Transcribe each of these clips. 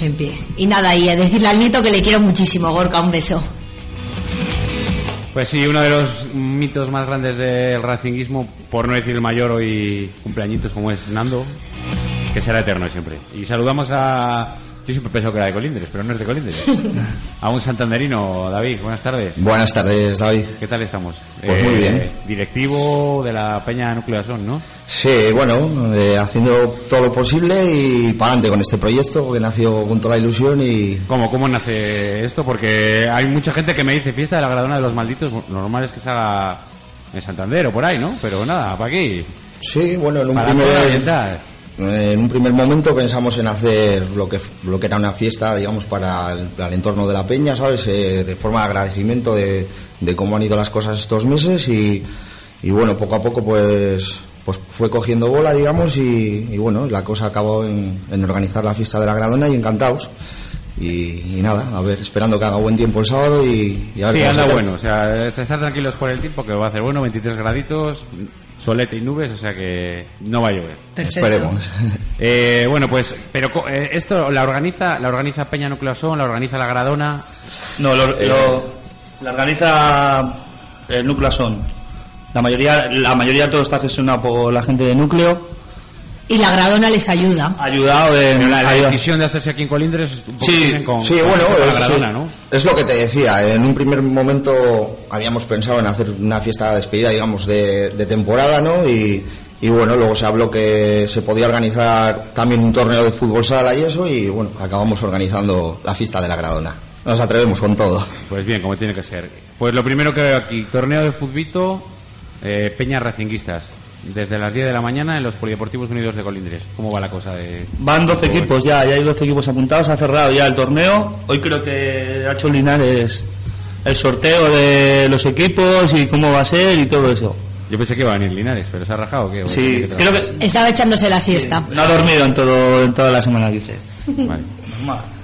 En pie. Y nada, y a decirle al nieto que le quiero muchísimo, Gorka, un beso. Pues sí, uno de los mitos más grandes del racinguismo, por no decir el mayor hoy cumpleañitos como es Nando, que será eterno siempre. Y saludamos a yo siempre pensado que era de Colindres, pero no es de Colindres. A un santanderino, David, buenas tardes. Buenas tardes, David. ¿Qué tal estamos? Pues muy bien. Directivo de la Peña Nucleasón, ¿no? Sí, bueno, eh, haciendo todo lo posible y para adelante con este proyecto que nació con toda la ilusión y... ¿Cómo, ¿Cómo nace esto? Porque hay mucha gente que me dice fiesta de la Gradona de los Malditos, lo normal es que se haga en Santander o por ahí, ¿no? Pero nada, ¿para aquí? Sí, bueno, en un Para primer... oriental. En un primer momento pensamos en hacer lo que, lo que era una fiesta, digamos, para el, para el entorno de la peña, ¿sabes? Eh, de forma de agradecimiento de, de cómo han ido las cosas estos meses y, y bueno, poco a poco pues, pues fue cogiendo bola, digamos, y, y bueno, la cosa acabó en, en organizar la fiesta de la Gradona y encantados. Y, y nada, a ver, esperando que haga buen tiempo el sábado y, y a ver Sí, anda bueno. O sea, estar tranquilos por el tiempo que va a hacer bueno, 23 graditos, solete y nubes, o sea que no va a llover. Esperemos. Eh, bueno, pues, pero co- eh, esto la organiza, la organiza Peña Nucleosón, la organiza la Gradona. No, lo, lo- la organiza el núcleo son. La mayoría, la mayoría de todo está gestionado por la gente de núcleo. Y la gradona les ayuda. Ayudado en la, la ayuda- decisión de hacerse aquí en Colindres es un poco Sí, con, Sí, con bueno, es, Gradona, ¿no? es lo que te decía. En un primer momento habíamos pensado en hacer una fiesta de despedida, digamos, de, de temporada, ¿no? Y, y bueno, luego se habló que se podía organizar también un torneo de fútbol sala y eso, y bueno, acabamos organizando la fiesta de la Gradona. Nos atrevemos con todo. Pues bien, como tiene que ser. Pues lo primero que veo aquí, torneo de futbito, eh, Peña Racinguistas. Desde las 10 de la mañana en los Polideportivos Unidos de Colindres. ¿Cómo va la cosa de...? Van 12 equipos ya, ya hay 12 equipos apuntados, ha cerrado ya el torneo. Hoy creo que ha hecho Linares el sorteo de los equipos y cómo va a ser y todo eso. Yo pensé que iba a venir Linares, pero se ha rajado, ¿o ¿qué? ¿O Sí, que creo que Estaba echándose la siesta. no ha dormido en, todo, en toda la semana, dice. Vale.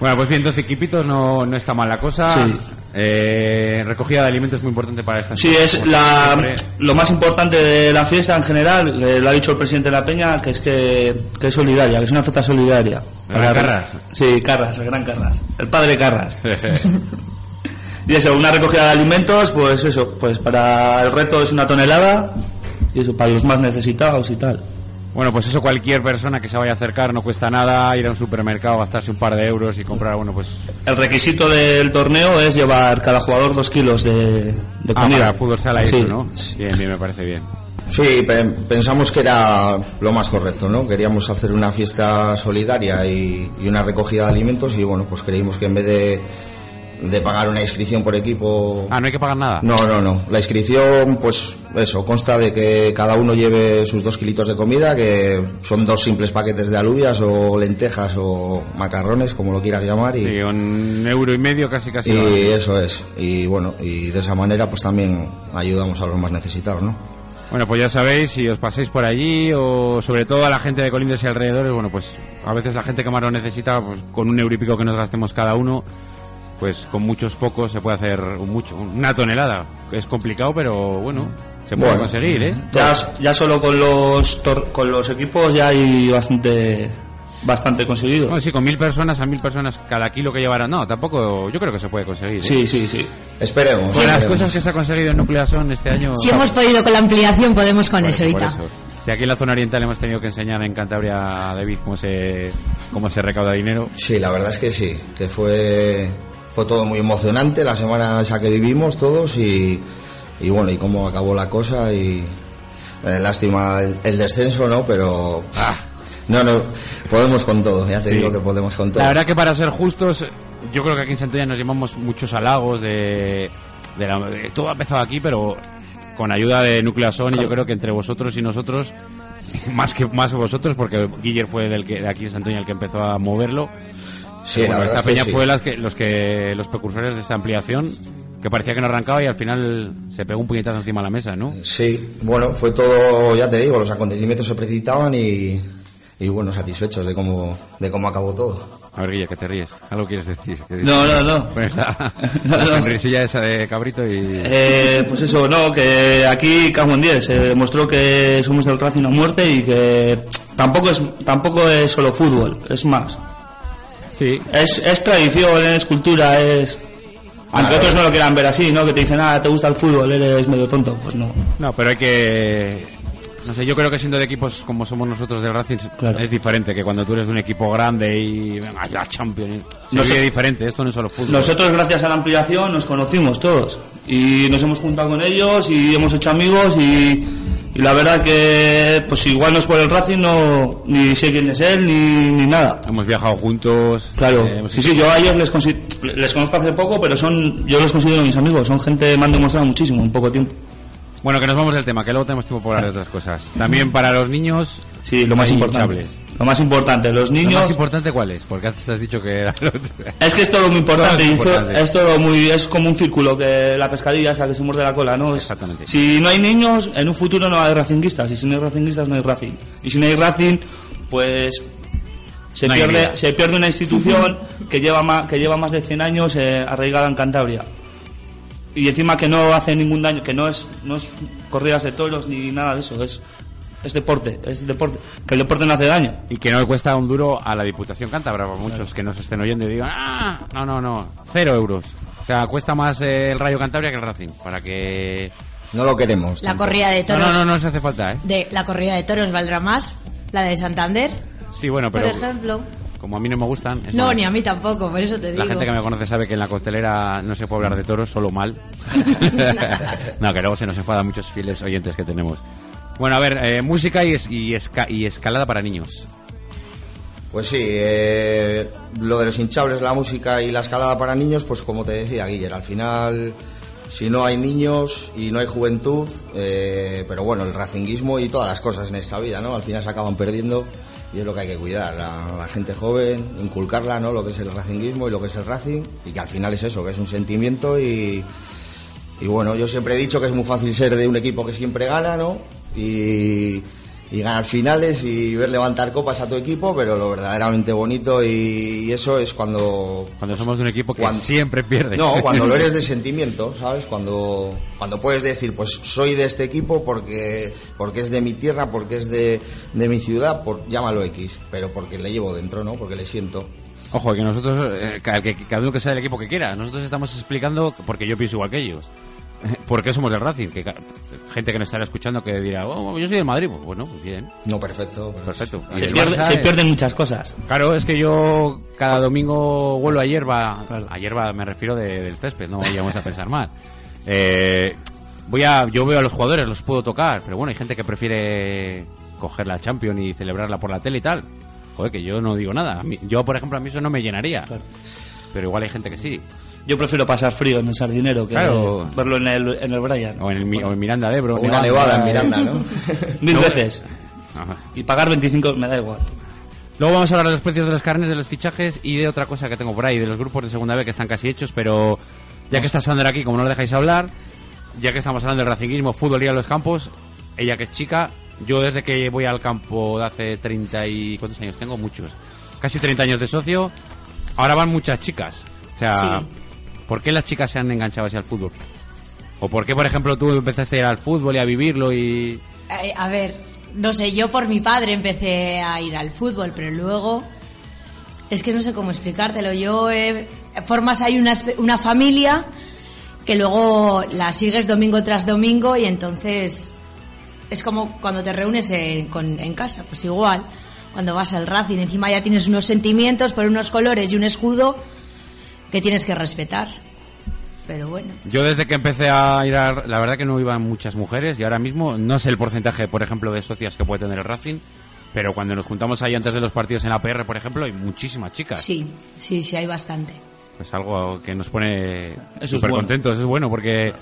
Bueno, pues bien, 12 equipitos, no, no está mal la cosa. Sí. Eh, recogida de alimentos es muy importante para esta Sí, es la, lo más importante de la fiesta en general, eh, lo ha dicho el presidente de la Peña, que es que, que es solidaria, que es una fiesta solidaria. ¿El Gran Carras? Sí, Carras, el gran Carras, el padre Carras. Y eso, una recogida de alimentos, pues eso, pues para el reto es una tonelada, y eso, para los más necesitados y tal. Bueno, pues eso cualquier persona que se vaya a acercar no cuesta nada ir a un supermercado, gastarse un par de euros y comprar, bueno, pues... El requisito del torneo es llevar cada jugador dos kilos de, de Ah, comida. para fútbol sala y Sí. eso, ¿no? Bien, bien, me parece bien. Sí, pe- pensamos que era lo más correcto, ¿no? Queríamos hacer una fiesta solidaria y, y una recogida de alimentos y bueno, pues creímos que en vez de, de pagar una inscripción por equipo... Ah, no hay que pagar nada. No, no, no. La inscripción, pues eso, consta de que cada uno lleve sus dos kilitos de comida, que son dos simples paquetes de alubias o lentejas o macarrones, como lo quieras llamar. Y, Sí, un euro y medio casi casi. y eso es. Y bueno, y de esa manera pues también ayudamos a los más necesitados, ¿no? Bueno, pues ya sabéis, si os pasáis por allí o sobre todo a la gente de Colindres y alrededores, bueno, pues a veces la gente que más lo necesita, pues con un euro y pico que nos gastemos cada uno, pues con muchos pocos se puede hacer un mucho, una tonelada. Es complicado, pero bueno, se puede Bueno. conseguir, ¿eh? Ya, ya solo con los tor- con los equipos ya hay bastante bastante conseguido. Bueno, sí, con mil personas a mil personas cada kilo que llevarán. No, tampoco, yo creo que se puede conseguir. ¿eh? Sí, sí, sí. Esperemos. Con las esperemos. cosas que se ha conseguido en Nucleason este año. Si hemos podido con la ampliación, podemos con Por eso, ahorita. Si aquí en la zona oriental hemos tenido que enseñar en Cantabria a David cómo se, cómo se recauda dinero. Sí, la verdad es que sí, que fue, fue todo muy emocionante la semana esa que vivimos todos y, y bueno, y cómo acabó la cosa y eh, lástima el, el descenso, ¿no? Pero ah, no, no, podemos con todo, ya te Sí. digo que podemos con todo. La verdad que para ser justos, yo creo que aquí en Santoña nos llevamos muchos halagos de, de, la- de- todo ha empezado aquí, pero con ayuda de Nucleason y yo creo que entre vosotros y nosotros, más que más vosotros, porque Guiller fue del que, de aquí en Santoña el que empezó a moverlo, Sí, la bueno, verdad esta es que peña sí. fue las que, los que los precursores de esta ampliación, que parecía que no arrancaba y al final se pegó un puñetazo encima de la mesa, ¿no? Sí, bueno, fue todo, ya te digo, los acontecimientos se precipitaban y, y bueno, satisfechos de cómo, de cómo acabó todo. A ver, Guille, que te ríes. Algo quieres decir. ¿Qué dices? No, no, no. Pues la, No, la no. sonrisilla esa de cabrito y... Eh, pues eso, no, que aquí cago en 10, se demostró que somos del Racing a muerte y que tampoco es, tampoco es solo fútbol, es más. Sí, Es, es tradición, es cultura, es... Aunque otros no lo quieran ver así, ¿no? Que te dicen, ah, te gusta el fútbol, eres medio tonto. Pues no. no, pero hay que... No sé, yo creo que siendo de equipos como somos nosotros del Racing Claro. es diferente que cuando tú eres de un equipo grande y venga la Champions. Se No vive sé. diferente, esto no es solo fútbol. Nosotros, gracias a la ampliación, nos conocimos todos. Y nos hemos juntado con ellos y hemos hecho amigos y, y la verdad que, pues igual no es por el Racing, no, ni sé quién es él, ni, ni nada. Hemos viajado juntos. Claro, eh, sí, sí, yo a ellos les, les conozco hace poco, pero son, yo los considero mis amigos, son gente que me han demostrado muchísimo en poco tiempo. Bueno, que nos vamos del tema, que luego tenemos tiempo para hablar de otras cosas. También para los niños. Sí, lo más importante. hinchables. Lo más importante, los ¿Lo niños... más importante cuál es? Porque antes has dicho que era lo. Es que es todo muy importante, Todo es importante. es todo muy, es como un círculo que la pescadilla esa que se muerde la cola, ¿no? Es- Exactamente. Si no hay niños, en un futuro no hay racinguistas, y si no hay racinguistas no hay racing. Y si no hay racing, pues se No pierde, se pierde una institución que lleva más, que lleva más de 100 años eh, arraigada en Cantabria. Y encima que no hace ningún daño, que no es, no es corridas de toros ni nada de eso, es, es deporte, es deporte, que el deporte no hace daño. Y que no le cuesta un duro a la Diputación Cántabra, para muchos que nos estén oyendo y digan, ah, no, no, no, cero euros. O sea, cuesta más eh, el Rayo Cantabria que el Racing, para que... No lo queremos. La corrida de No, toros. no, no, no se hace falta, ¿eh? De, la corrida de toros valdrá más. La de Santander, Sí, bueno, pero por ejemplo. Como a mí no me gustan... es No, más. ni a mí tampoco, por eso te digo. La gente que me conoce sabe que en la costelera no se puede hablar de toros, solo mal. no, que luego se nos enfadan muchos fieles oyentes que tenemos. Bueno, a ver, eh, música y, es- y, esca- y escalada para niños. Pues sí, eh, lo de los hinchables, la música y la escalada para niños, pues como te decía Guiller, al final, si no hay niños y no hay juventud, eh, pero bueno, el racinguismo y todas las cosas en esta vida, ¿no? Al final se acaban perdiendo y es lo que hay que cuidar, a la gente joven, inculcarla, ¿no? Lo que es el racinguismo y lo que es el racing, y que al final es eso, que es un sentimiento y, y bueno, yo siempre he dicho que es muy fácil ser de un equipo que siempre gana, ¿no? Y, y ganar finales y ver levantar copas a tu equipo, pero lo verdaderamente bonito y, y eso es cuando... Cuando somos de un equipo que Cuando- siempre pierde. No, cuando lo eres de sentimiento, ¿sabes? Cuando, cuando puedes decir, pues soy de este equipo porque, porque es de mi tierra, porque es de, de mi ciudad, por, llámalo X, pero porque le llevo dentro, ¿no? Porque le siento. Ojo, que nosotros, eh, que, que cada uno que sea del equipo que quiera, nosotros estamos explicando, porque yo pienso igual que ellos, por qué somos del Racing. Que gente que nos estará escuchando que dirá, oh, yo soy del Madrid. Pues bueno, pues bien, No, perfecto. pues- perfecto. Se, el pierde- Barça, se pierden muchas cosas. Claro, es que yo cada domingo vuelo a hierba. A hierba me refiero de- del césped, no vayamos a pensar mal. Eh, voy a, yo veo a los jugadores, los puedo tocar, pero bueno, hay gente que prefiere coger la Champions y celebrarla por la tele y tal. Joder, que yo no digo nada. Yo, por ejemplo, a mí eso no me llenaría. Pero igual hay gente que sí. Yo prefiero pasar frío en el sardinero que Claro. verlo en el, en el Brian. O en, el, o en Miranda de Ebro. O una nevada en Miranda, ¿no? Mil veces. Ajá. Y pagar 25 me da igual. Luego vamos a hablar de los precios de los carnes, de los fichajes y de otra cosa que tengo por ahí, de los grupos de segunda B que están casi hechos, pero ya que está Sandra aquí, como no lo dejáis hablar, ya que estamos hablando del racinguismo, fútbol y a los campos, ella que es chica, yo desde que voy al campo de hace 30 y... ¿cuántos años tengo? Muchos. Casi 30 años de socio, ahora van muchas chicas. O sea, Sí. ¿Por qué las chicas se han enganchado hacia el fútbol? ¿O por qué, por ejemplo, tú empezaste a ir al fútbol y a vivirlo y... Eh, a ver, no sé, yo por mi padre empecé a ir al fútbol, pero luego es que no sé cómo explicártelo. Yo eh, formas ahí una, una familia que luego la sigues domingo tras domingo y entonces es como cuando te reúnes en, en casa, pues igual. Cuando vas al Racing, encima ya tienes unos sentimientos por unos colores y un escudo que tienes que respetar. Pero bueno. Yo desde que empecé a ir a... La verdad que no iban muchas mujeres y ahora mismo no sé el porcentaje, por ejemplo, de socias que puede tener el Racing, pero cuando nos juntamos ahí antes de los partidos en la PR, por ejemplo, hay muchísimas chicas. Sí, sí, sí, hay bastante. Es algo que nos pone súper bueno. contentos, es bueno porque...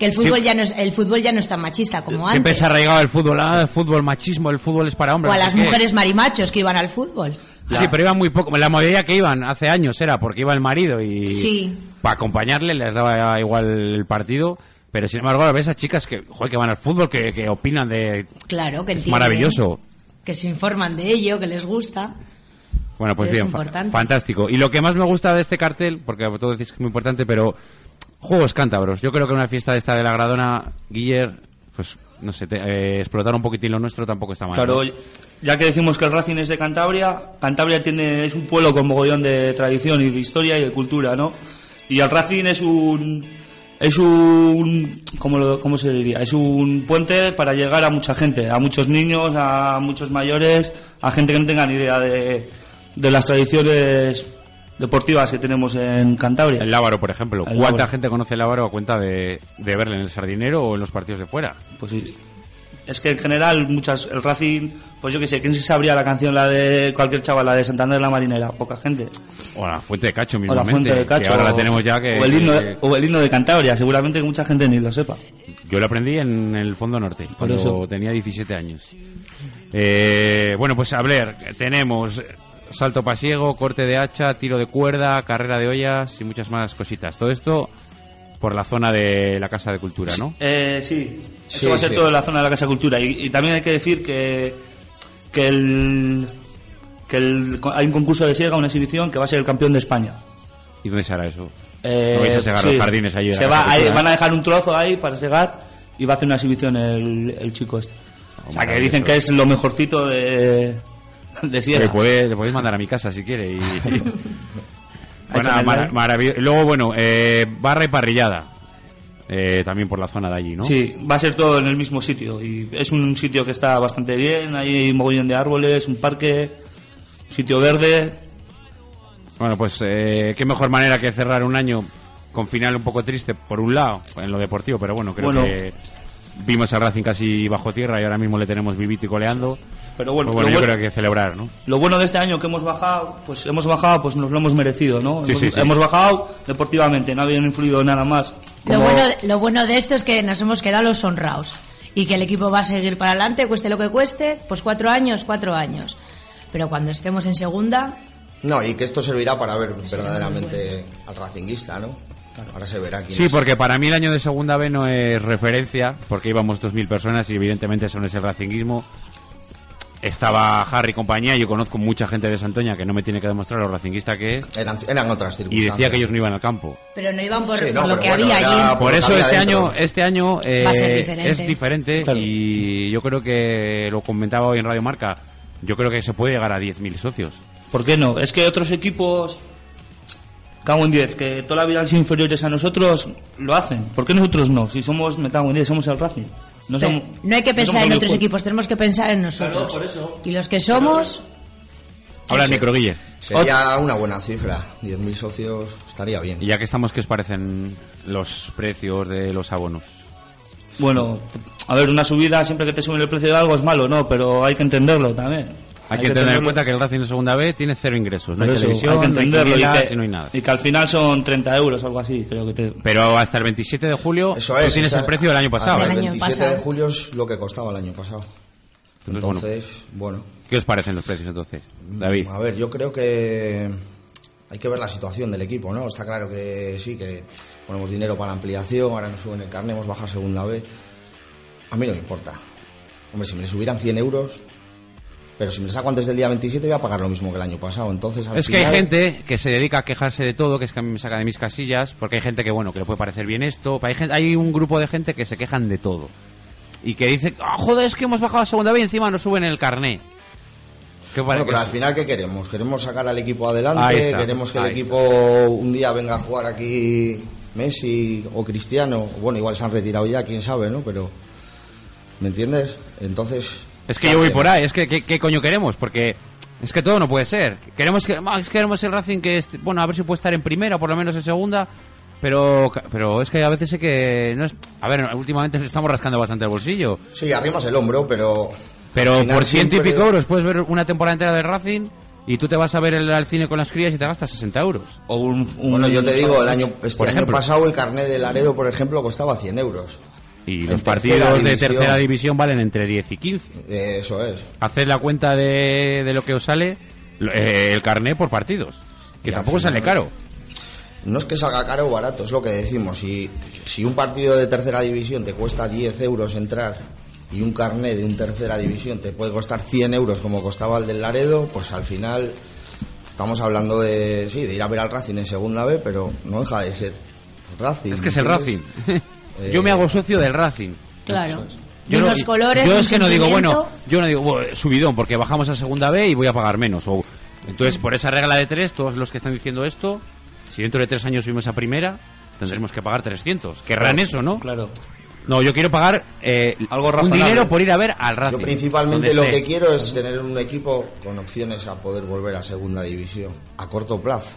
Que el fútbol Sí. ya no es el fútbol ya no es tan machista como Siempre antes. se ha arraigado el fútbol, ah, el fútbol machismo, el fútbol es para hombres. o a las mujeres marimachos que iban al fútbol. Sí, pero iban muy poco. La mayoría que iban hace años era porque iba el marido y Sí. para acompañarle les daba igual el partido. Pero sin embargo, ahora ves a chicas que, joder, que van al fútbol, que, que opinan de... Claro, que entienden. maravilloso. Que se informan de ello, que les gusta. Bueno, pues Es bien, fa- fantástico. Y lo que más me gusta de este cartel, porque todo decís que es muy importante, pero Juegos Cántabros. Yo creo que una fiesta de esta de la Gradona, Guiller, pues no sé, te- eh, explotar un poquitín lo nuestro tampoco está mal. Claro, ¿no? Ya que decimos que el Racing es de Cantabria, Cantabria tiene es un pueblo con mogollón de tradición y de historia y de cultura, ¿no? Y el Racing es un es un ¿cómo, lo- cómo se diría? Es un puente para llegar a mucha gente, a muchos niños, a muchos mayores, a gente que no tenga ni idea de, de las tradiciones deportivas que tenemos en Cantabria. El Lábaro, por ejemplo. El ¿Cuánta Lábaro. gente conoce el Lábaro a cuenta de, de verle en el Sardinero o en los partidos de fuera? Pues sí. Es que en general, muchas, el Racing, pues yo qué sé, ¿quién se sabría la canción, la de cualquier chaval, la de Santander de la Marinera? Poca gente. O la Fuente de Cacho O mismamente. la Fuente de Cacho. Que ahora la tenemos ya que... o, el himno, que- o el himno de Cantabria, seguramente que mucha gente ni lo sepa. Yo lo aprendí en el Fondo Norte, cuando eso. tenía 17 años. Eh, bueno, pues a ver, tenemos salto pasiego, corte de hacha, tiro de cuerda, carrera de ollas y muchas más cositas. Todo esto por la zona de la Casa de Cultura, ¿no? Eh, sí, eso Sí, va a ser sí. todo en la zona de la Casa Cultura. Y, y también hay que decir que, que, el, que el- hay un concurso de Siega, una exhibición, que va a ser el campeón de España. ¿Y dónde se hará eso? Eh, ¿No vais a segar sí. los jardines allí de Se va, de ahí- van a dejar un trozo ahí para segar y va a hacer una exhibición el, el chico este. o sea, que dicen que es lo mejorcito de, de Sierra. Le podéis mandar a mi casa si quiere. Y, bueno, maravilloso. Luego, bueno, eh, barra y parrillada. Eh, también por la zona de allí, ¿no? Sí, va a ser todo en el mismo sitio. Y es un sitio que está bastante bien, hay un mogollón de árboles, un parque, sitio verde. Bueno, pues eh, qué mejor manera que cerrar un año con final un poco triste, por un lado, en lo deportivo, pero bueno, creo Bueno. que vimos al Racing casi bajo tierra y ahora mismo le tenemos vivito y coleando. Pero bueno, Pues bueno, lo, yo bueno creo que hay que celebrar, ¿no? lo bueno de este año que hemos bajado, pues hemos bajado, pues nos lo hemos merecido, ¿no? Sí, hemos, sí, sí. hemos bajado deportivamente, no habían influido nada más. Lo bueno, lo bueno de esto es que nos hemos quedado los honrados y que el equipo va a seguir para adelante, cueste lo que cueste, pues cuatro años, cuatro años. Pero cuando estemos en segunda, No, y que esto servirá para ver verdaderamente al racinguista, ¿no? Ahora se verá quién Sí, es. porque para mí el año de segunda B no es referencia, porque íbamos 2.000 personas y evidentemente eso no es el racinguismo. Estaba Harry y compañía, yo conozco mucha gente de Santoña que no me tiene que demostrar lo racinguista que es, Eran, eran otras y circunstancias. decía que ellos no iban al campo. pero no iban por, Sí, no, por lo que bueno, había allí. por eso este dentro. año, este año eh, Va a ser diferente. es diferente Claro. y yo creo que lo comentaba hoy en Radio Marca. Yo creo que se puede llegar a 10.000 socios. ¿Por qué no? Es que otros equipos, cago en 10, que toda la vida han sido inferiores a nosotros, lo hacen. ¿Por qué nosotros no? Si somos, me cago en 10, somos el Racing. No, Pero somos- no hay que no pensar somos en otros equipos, tenemos que pensar en nosotros. Claro, por eso. Y los que somos, Ahora Guille. Sería una buena cifra. 10.000 socios estaría bien. Y ya que estamos, ¿qué os parecen los precios de los abonos? Bueno, a ver, una subida siempre que te suben el precio de algo es malo, ¿no? Pero hay que entenderlo también. Hay, que, tener en cuenta que el Racing de segunda B tiene cero ingresos. No hay eso, televisión, hay que no hay entenderlo y que, no hay nada. y que al final son 30 euros, algo así, creo que te... Pero hasta el 27 de julio Eso tú es. tienes esa- el precio del año pasado. hasta Del el año 27 pasado. de julio es lo que costaba el año pasado. Entonces, bueno, Entonces, bueno. ¿Qué os parecen los precios entonces, David? A ver, yo creo que hay que ver la situación del equipo, ¿no? Está claro que sí, que ponemos dinero para la ampliación, ahora nos suben el carnet, hemos bajado segunda B. A mí no me importa. Hombre, si me subieran 100 euros, pero si me saco antes del día 27 voy a pagar lo mismo que el año pasado. Entonces, al Es que hay gente que se dedica a quejarse de todo, que es que a mí me saca de mis casillas, porque hay gente que, bueno, que le puede parecer bien esto, hay, gente, hay un grupo de gente que se quejan de todo. Y que dice, ah, joder, es que hemos bajado a segunda vez y encima nos suben el carné. ¿Qué Bueno, pero que al final, ¿qué queremos? ¿Queremos sacar al equipo adelante? está, ¿Queremos que el equipo un día venga a jugar aquí Messi o Cristiano? Bueno, igual se han retirado ya, quién sabe, ¿no? Pero, ¿me entiendes? Entonces... Es que ¿qué yo voy por ahí, es que ¿qué, qué coño queremos? Porque es que todo no puede ser. Queremos que ah, es que queremos el Racing que bueno, a ver si puede estar en primera, por lo menos en segunda, pero pero es que a veces sé que no es a ver, últimamente nos estamos rascando bastante el bolsillo, Sí, arrimas el hombro, pero... pero por ciento y pico euros puedes ver una temporada entera de Racing y tú te vas a ver el, al cine con las crías y te gastas 60 euros. O un, un- Bueno, yo te digo, el año, este Por año ejemplo. pasado el carnet de Laredo, por ejemplo, costaba 100 euros. Y En los partidos de tercera división valen entre 10 y 15. Eh, eso es. Haced la cuenta de, de lo que os sale eh, el carné por partidos. Que Y tampoco final- sale caro. No es que salga caro o barato, es lo que decimos. Si, si un partido de tercera división te cuesta 10 euros entrar y un carnet de un tercera división te puede costar 100 euros como costaba el del Laredo, pues al final estamos hablando de, sí, de ir a ver al Racing en segunda B, pero no deja de ser Racing. Es que es el ¿entiendes? Yo me hago socio del Racing. Claro. Yo Y no- unos colores, Yo es que no digo, bueno, yo no digo, "Buah, subidón, porque bajamos a segunda B y voy a pagar menos. O, entonces, por esa regla de tres, todos los que están diciendo esto, si dentro de tres años subimos a primera, tendremos que pagar 300. Querrán eso, ¿no? Claro. No, yo quiero pagar eh, Algo un dinero por ir a ver al Racing. Yo principalmente lo que quiero es tener un equipo con opciones a poder volver a segunda división a corto plazo.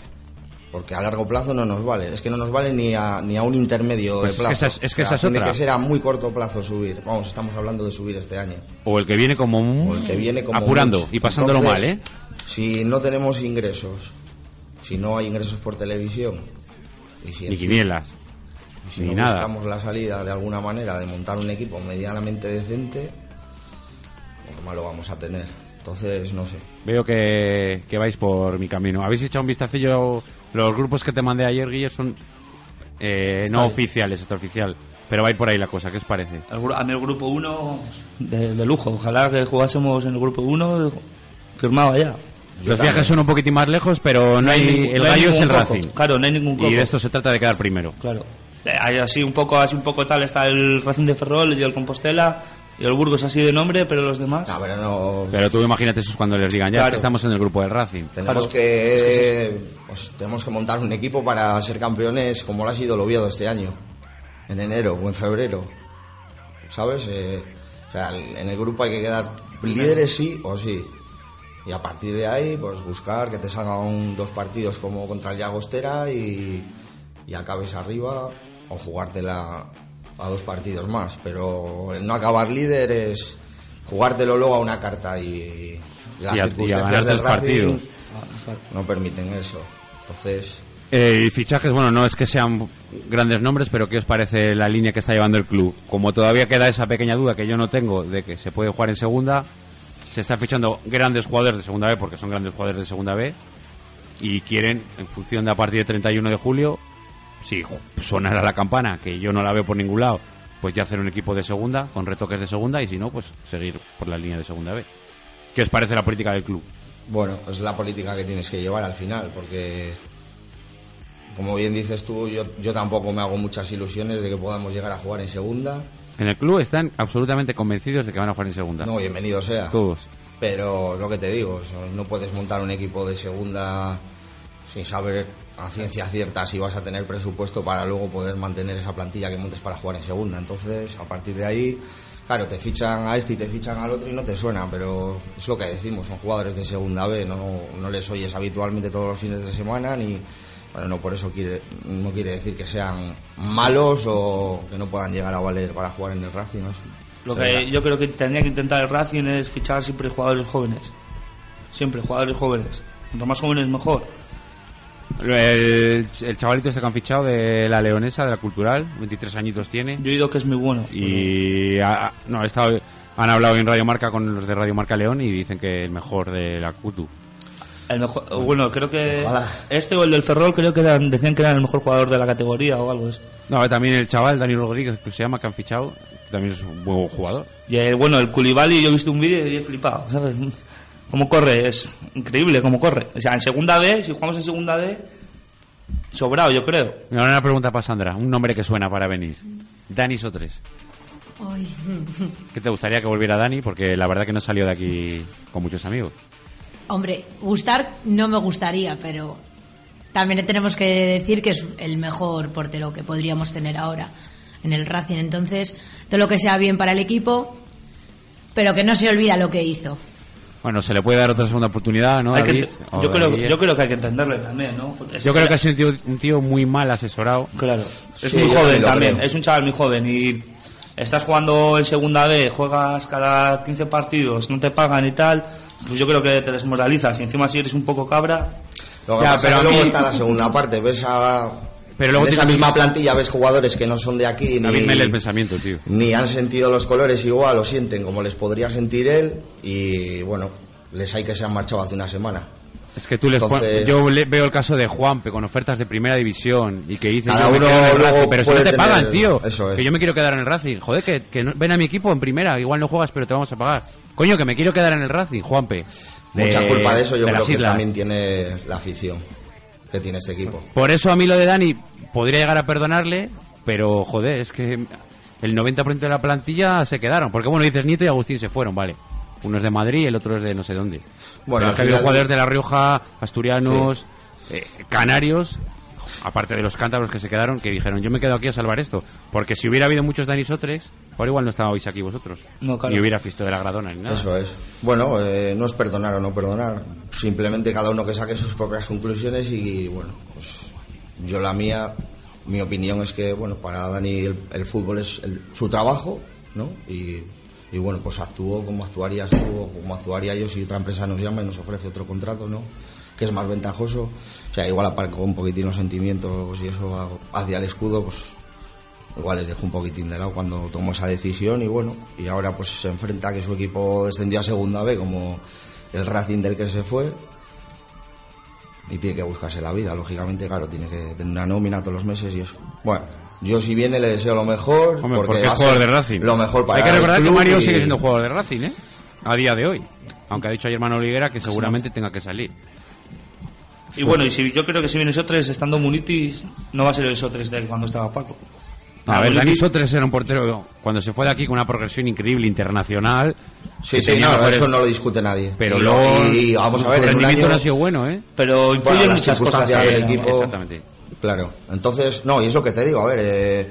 Porque a largo plazo no nos vale. Es que no nos vale ni a, ni a un intermedio Pues es de que plazo. esa es- es que O sea, esa es tiene otra. que ser a muy corto plazo subir. Vamos, estamos hablando de subir este año. O el que viene como un- O el que viene como apurando mucho. y pasándolo Entonces, mal, ¿eh? Si no tenemos ingresos, si no hay ingresos por televisión, y si, Ni quinielas, si ni no nada. buscamos la salida de alguna manera de montar un equipo medianamente decente, pues mal lo vamos a tener. Entonces, no sé. Veo que, que vais por mi camino. ¿Habéis echado un vistacillo? Los grupos que te mandé ayer, Guille, son eh, no bien. oficiales, extraoficial. Pero va a ir por ahí la cosa, ¿qué os parece? El a mí el grupo 1 de, de lujo. Ojalá que jugásemos en el grupo 1 firmado ya. Los viajes son un poquitín más lejos, pero no, hay, ningún- el no hay gallo es el coco. Racing. Claro, no hay ningún coco. Y de esto se trata de quedar primero. Claro. Eh, hay así un poco, así un poco tal está el Racing de Ferrol y el Compostela y el Burgos así de nombre, pero los demás. No, pero no. Pero tú imagínate eso es cuando les digan, ya Claro. que estamos en el grupo del Racing. Tenemos Claro. que pues, tenemos que montar un equipo para ser campeones como lo ha sido el Oviedo este año, en enero o en febrero, ¿sabes? Eh, o sea, en el grupo hay que quedar líderes sí o sí. Y a partir de ahí, pues buscar que te salgan dos partidos como contra el Llagostera y, y acabes arriba o jugártela a dos partidos más. Pero el no acabar líder es jugártelo luego a una carta y, las Y a- y circunstancias ganar del partidos. no permiten eso. Entonces, Eh, y fichajes, bueno, no es que sean grandes nombres, pero ¿qué os parece la línea que está llevando el club? Como todavía queda esa pequeña duda que yo no tengo de que se puede jugar en segunda, se están fichando grandes jugadores de segunda B, porque son grandes jugadores de segunda B, y quieren, en función de a partir del 31 de julio, si sonara la campana, que yo no la veo por ningún lado, pues ya hacer un equipo de segunda, con retoques de segunda, y si no, pues seguir por la línea de segunda B. ¿Qué os parece la política del club? bueno, es la política que tienes que llevar al final, porque, como bien dices tú, yo, yo tampoco me hago muchas ilusiones de que podamos llegar a jugar en segunda. En el club están absolutamente convencidos de que van a jugar en segunda. No, bienvenido sea. Todos. Pero lo que te digo, no puedes montar un equipo de segunda sin saber a ciencia cierta si vas a tener presupuesto para luego poder mantener esa plantilla que montes para jugar en segunda. Entonces, a partir de ahí, claro, te fichan a este y te fichan al otro y no te suenan, pero es lo que decimos, son jugadores de segunda B, no, no les oyes habitualmente todos los fines de semana ni... Bueno, no por eso quiere, no quiere decir que sean malos o que no puedan llegar a valer para jugar en el Racing, no. Lo que yo creo que tendría que intentar el Racing es fichar siempre jugadores jóvenes. Siempre jugadores jóvenes. Cuanto más jóvenes mejor. El, el chavalito este que han fichado de la leonesa, de la cultural, 23 añitos tiene. Yo he oído que es muy bueno. Y ha- no, ha estado, han hablado en Radio Marca con los de Radio Marca León y dicen que el mejor de la CUTU. El mejor, bueno, creo que Ojalá. este o el del Ferrol creo que eran, decían que era el mejor jugador de la categoría o algo de eso. No, también el chaval, Dani Rodríguez, que se llama, que han fichado, que también es un buen jugador. Y el, bueno, el Koulibaly yo he visto un vídeo y he flipado, ¿sabes? Cómo corre, es increíble cómo corre. O sea, en segunda B, si jugamos en segunda B, sobrado yo creo. Y ahora una pregunta para Sandra, un nombre que suena para venir. Dani Sotres. Ay. ¿Qué te gustaría que volviera Dani? Porque la verdad que no salió de aquí con muchos amigos. Hombre, gustar no me gustaría, pero también tenemos que decir que es el mejor portero que podríamos tener ahora en el Racing. Entonces, todo lo que sea bien para el equipo, pero que no se olvida lo que hizo. Bueno, se le puede dar otra segunda oportunidad, ¿no? Hay David? yo, creo, David. yo creo que hay que entenderle también, ¿no? Porque Yo creo que ha sido un tío, un tío muy mal asesorado. Claro. Es Sí, muy joven también creo. es un chaval muy joven y estás jugando en segunda B, juegas cada 15 partidos, no te pagan y tal, pues yo creo que te desmoralizas. Y encima si eres un poco cabra, Lo que Ya, pasa pero es que luego mí- está la segunda parte, ves a... Pero luego en esa misma plantilla ves jugadores que no son de aquí ni, el pensamiento, tío. ni han sentido los colores igual o sienten como les podría sentir él y bueno, les hay que se han marchado hace una semana. Es que tú les Entonces- Yo le- veo el caso de Juanpe con ofertas de primera división y que dice Cada uno Racing, pero si no te pagan, tío. eso es. Que yo me quiero quedar en el Racing. Joder, que, que no- ven a mi equipo en primera. Igual no juegas, pero te vamos a pagar. Coño, que me quiero quedar en el Racing, Juanpe. Mucha culpa de eso yo de creo que islas. también tiene la afición que tiene este equipo. Por eso a mí lo de Dani podría llegar a perdonarle, pero joder, es que el 90% de la plantilla se quedaron. Porque bueno, dices Nieto y Agustín se fueron, vale. Uno es de Madrid, el otro es de no sé dónde. Bueno, Pero que final- jugadores de La Rioja, asturianos, eh, canarios, aparte de los cántabros que se quedaron, que dijeron, yo me quedo aquí a salvar esto. Porque si hubiera habido muchos Dani Sotres, por igual no estabais aquí vosotros. No, claro. Ni hubiera visto de la gradona ni nada. Eso es. Bueno, eh, no es perdonar o no perdonar. Simplemente cada uno que saque sus propias conclusiones y bueno, pues yo la mía, mi opinión es que bueno, para Dani el, el fútbol es el- su trabajo, ¿no? Y, y bueno, pues actuó como actuarías tú o como actuaría yo si otra empresa nos llama y nos ofrece otro contrato, ¿no? Que es más ventajoso. O sea, igual aparco un poquitín los sentimientos y eso hacia el escudo, pues igual les dejo un poquitín de lado cuando tomó esa decisión y bueno, y ahora pues se enfrenta a que su equipo descendió a segunda B como el Racing del que se fue y tiene que buscarse la vida, lógicamente, claro, tiene que tener una nómina todos los meses y eso. Bueno, yo si viene le deseo lo mejor Hombre, porque, es jugador de Racing. Lo mejor para Hay que recordar que Mario y- sigue siendo jugador de Racing, ¿eh? A día de hoy. Aunque ha dicho ayer Manuel Higuera que seguramente tenga que salir. Y bueno, y si yo creo que si viene Sotres estando Munitis, no va a ser el Sotres de cuando estaba Paco. A ver, Munitis- Dani Sotres era un portero cuando se fue de aquí con una progresión increíble internacional. Sí, sí, no, mejores- eso no lo discute nadie. Pero y, luego y vamos a ver, un rendimiento año- no ha sido bueno, ¿eh? Pero influyen Bueno, las muchas cosas. del ¿no? equipo. Exactamente. Claro, entonces, no, y es lo que te digo, a ver, eh,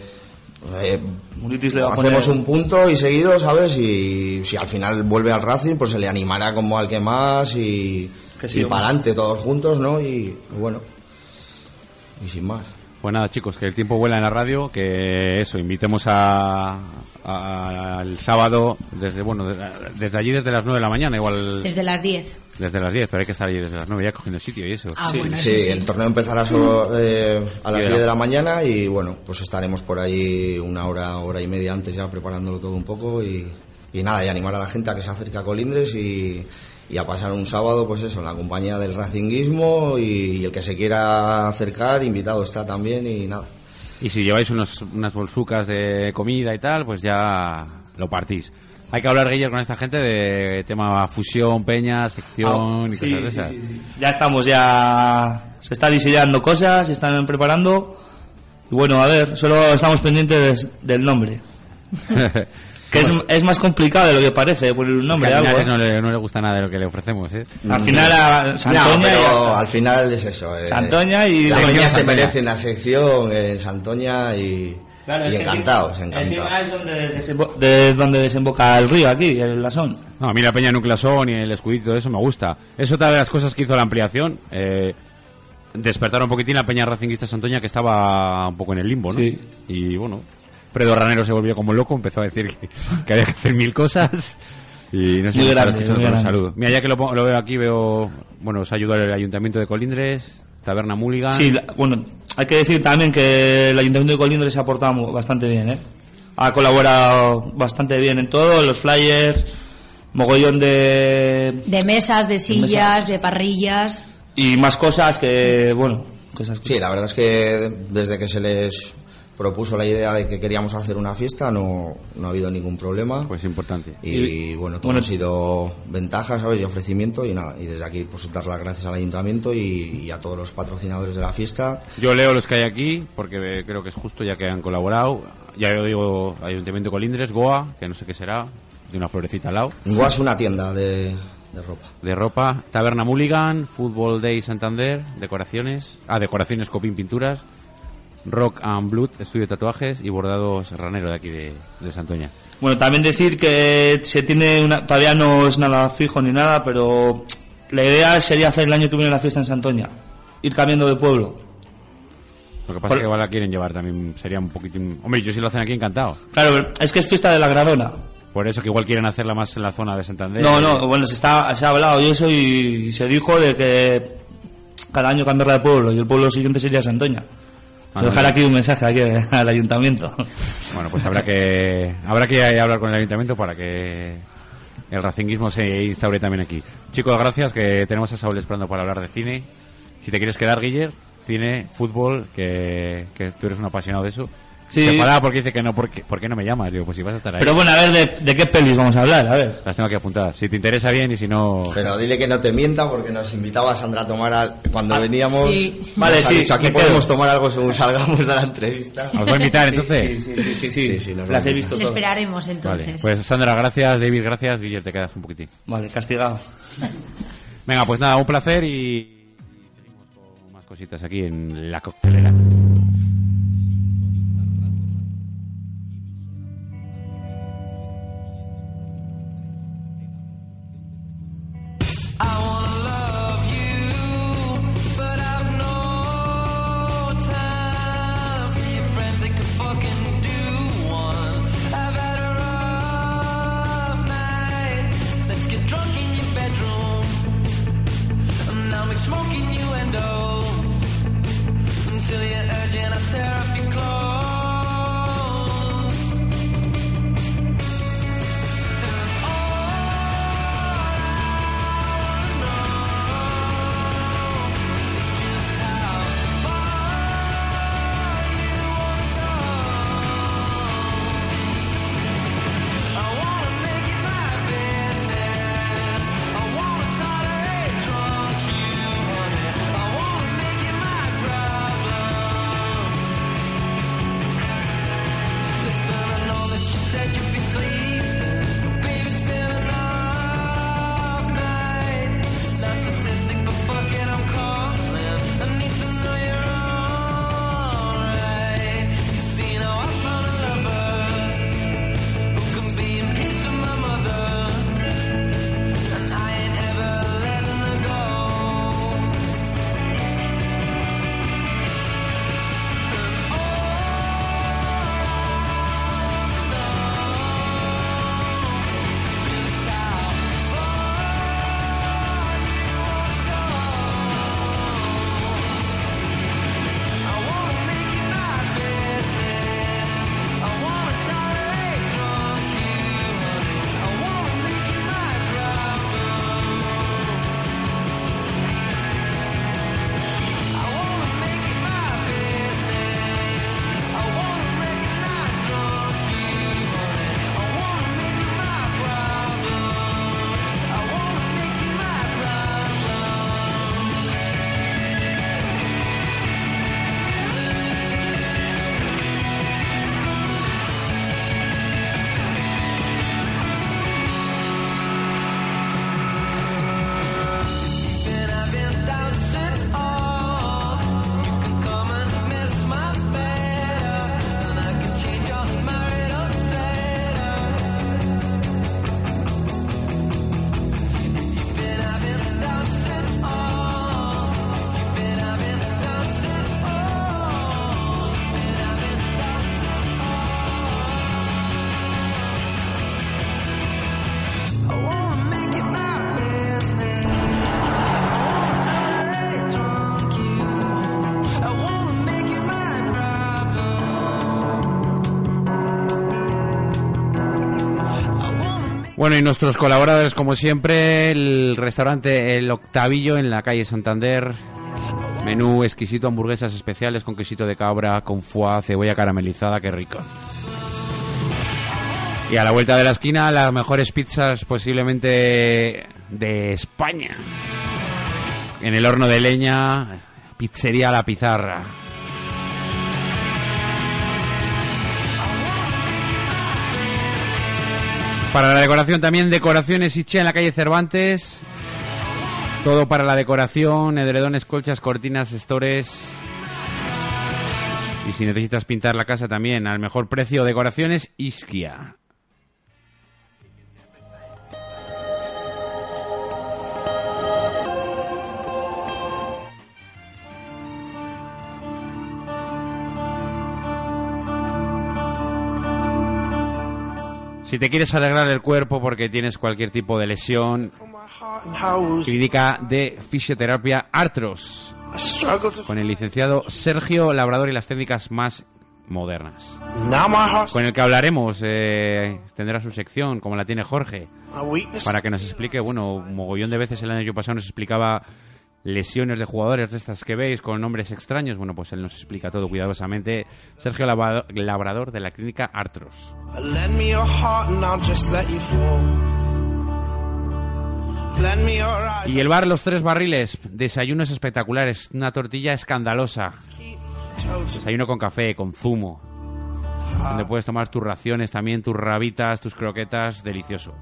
eh, Munitis le va a hacemos poner- un punto y seguido, ¿sabes? Y si al final vuelve al Racing, pues se le animará como al que más y, Que sí, y para adelante todos juntos, ¿no? Y, bueno, y sin más. Pues nada, chicos, que el tiempo vuela en la radio, que eso, invitemos a, a- al sábado desde bueno de- desde allí desde las 9 de la mañana, igual Desde las 10. desde las 10, pero hay que estar allí desde las 9 ya cogiendo sitio y eso. Ah, sí, bueno, sí, sí. el torneo empezará solo, eh, a las Y 10 era- de la mañana y bueno, pues estaremos por ahí una hora, hora y media antes ya preparándolo todo un poco y, y nada, y animar a la gente a que se acerque a Colindres y, y a pasar un sábado, pues eso, en la compañía del racinguismo y, y el que se quiera acercar, invitado está también y nada. Y si lleváis unos, unas bolsucas de comida y tal, pues ya lo partís. Hay que hablar, Guillermo, con esta gente de tema fusión, peña, sección Ah, y sí, cosas de sí, esas. sí, sí. Ya estamos, ya se está diseñando cosas, se están preparando. Y bueno, a ver, solo estamos pendientes del nombre. Que es, es más complicado de lo que parece poner un nombre. Que a algo, Linares ¿eh? no le, no le gusta nada de lo que le ofrecemos, ¿eh? Al final a Santoña No, pero está. al final es eso. eh, Santoña y La peña se Santoña. merece una sección en Santoña y, Claro, y es que encantados, encima- encantados. encima es donde, desembo- de donde desemboca el río aquí, el Lasón. No, a mí la Peña Nuclasón y el escudito, eso me gusta. Es otra de las cosas que hizo la ampliación. Eh, despertar un poquitín la Peña Racinguista Santoña que estaba un poco en el limbo, ¿no? Sí. Y bueno, Fredo Ranero se volvió como loco, empezó a decir que, que había que hacer mil cosas. Y no sé Muy si grande, muy saludo. Mira, ya que lo, veo aquí, veo, bueno, os ayudó el Ayuntamiento de Colindres, Taberna Mulligan. Sí, la- bueno, hay que decir también que el Ayuntamiento de Colindres se ha portado bastante bien, ¿eh? Ha colaborado bastante bien en todo, los flyers, mogollón de... De mesas, de sillas, mesas. de parrillas. y más cosas que, bueno, cosas que... Sí, la verdad es que desde que se les propuso la idea de que queríamos hacer una fiesta no, no ha habido ningún problema. Pues importante. y, bueno, todo bueno, ha sido ventajas, ¿sabes? Y ofrecimiento y nada. Y desde aquí, pues dar las gracias al ayuntamiento y, y a todos los patrocinadores de la fiesta. Yo leo los que hay aquí porque creo que es justo ya que han colaborado. Ya lo digo, Ayuntamiento de Colindres, Goa, que no sé qué será, de una florecita al lado. Igual es una tienda de, de ropa. de ropa, Taberna Mulligan, Football Day Santander, decoraciones, ah, decoraciones Copín Pinturas, Rock and Blood, estudio de tatuajes y bordados Ranero de aquí de, de Santoña. Bueno, también decir que se tiene una, todavía no es nada fijo ni nada, pero la idea sería hacer el año que viene la fiesta en Santoña, ir cambiando de pueblo. Lo que pasa Por- es que igual la quieren llevar también, sería un poquitín... Hombre, yo si lo hacen aquí encantado. Claro, es que es fiesta de la Gradona. Por eso que igual quieren hacerla más en la zona de Santander. No, no, bueno, se, está, se ha hablado y eso y se dijo de que cada año cambiarla de pueblo y el pueblo siguiente sería Santoña. Dejar aquí un mensaje aquí al ayuntamiento. Bueno, pues habrá que habrá que hablar con el ayuntamiento para que el racinguismo se instaure también aquí. Chicos, gracias, que tenemos a Saúl esperando para hablar de cine. Si te quieres quedar, Guiller, cine, fútbol, que, que tú eres un apasionado de eso. Sí. Se enfadaba porque dice que no, ¿por qué, ¿por qué no me llamas? Digo, pues si vas a estar ahí. Pero bueno, a ver, ¿de, de qué pelis vamos a hablar? A ver. Las tengo que apuntar. Si te interesa bien y si no... Pero dile que no te mienta porque nos invitaba Sandra a tomar al- cuando veníamos. sí. nos Vale, ha sí, dicho, aquí podemos quedo". tomar algo según salgamos de la entrevista. ¿Os voy a invitar entonces? Sí, sí, sí, sí, sí. Sí, sí, nos Las he visto Le todas. esperaremos entonces. Vale, pues Sandra, gracias, David, gracias, Guiller, te quedas un poquitín. Vale, castigado. Venga, pues nada, un placer y, y seguimos con más cositas aquí en la coctelera. Bueno, y nuestros colaboradores, como siempre, el restaurante El Octavillo en la calle Santander. Menú exquisito, hamburguesas especiales con quesito de cabra, con foie, cebolla caramelizada, qué rico. Y a la vuelta de la esquina, las mejores pizzas posiblemente de España. En el horno de leña, pizzería La Pizarra. Para la decoración también, decoraciones Iche en la calle Cervantes. Todo para la decoración, edredones, colchas, cortinas, estores. Y si necesitas pintar la casa también, al mejor precio, decoraciones Isquia. Si te quieres arreglar el cuerpo porque tienes cualquier tipo de lesión, clínica de fisioterapia Artros, con el licenciado Sergio Labrador y las técnicas más modernas. Con el que hablaremos, eh, tendrá su sección, como la tiene Jorge, para que nos explique, bueno, un mogollón de veces el año pasado nos explicaba lesiones de jugadores de estas que veis con nombres extraños. Bueno, pues él nos explica todo cuidadosamente. Sergio Labrador de la clínica Artros. Y el bar Los Tres Barriles, desayunos espectaculares, una tortilla escandalosa, desayuno con café, con zumo, donde puedes tomar tus raciones también, tus rabitas, tus croquetas, delicioso.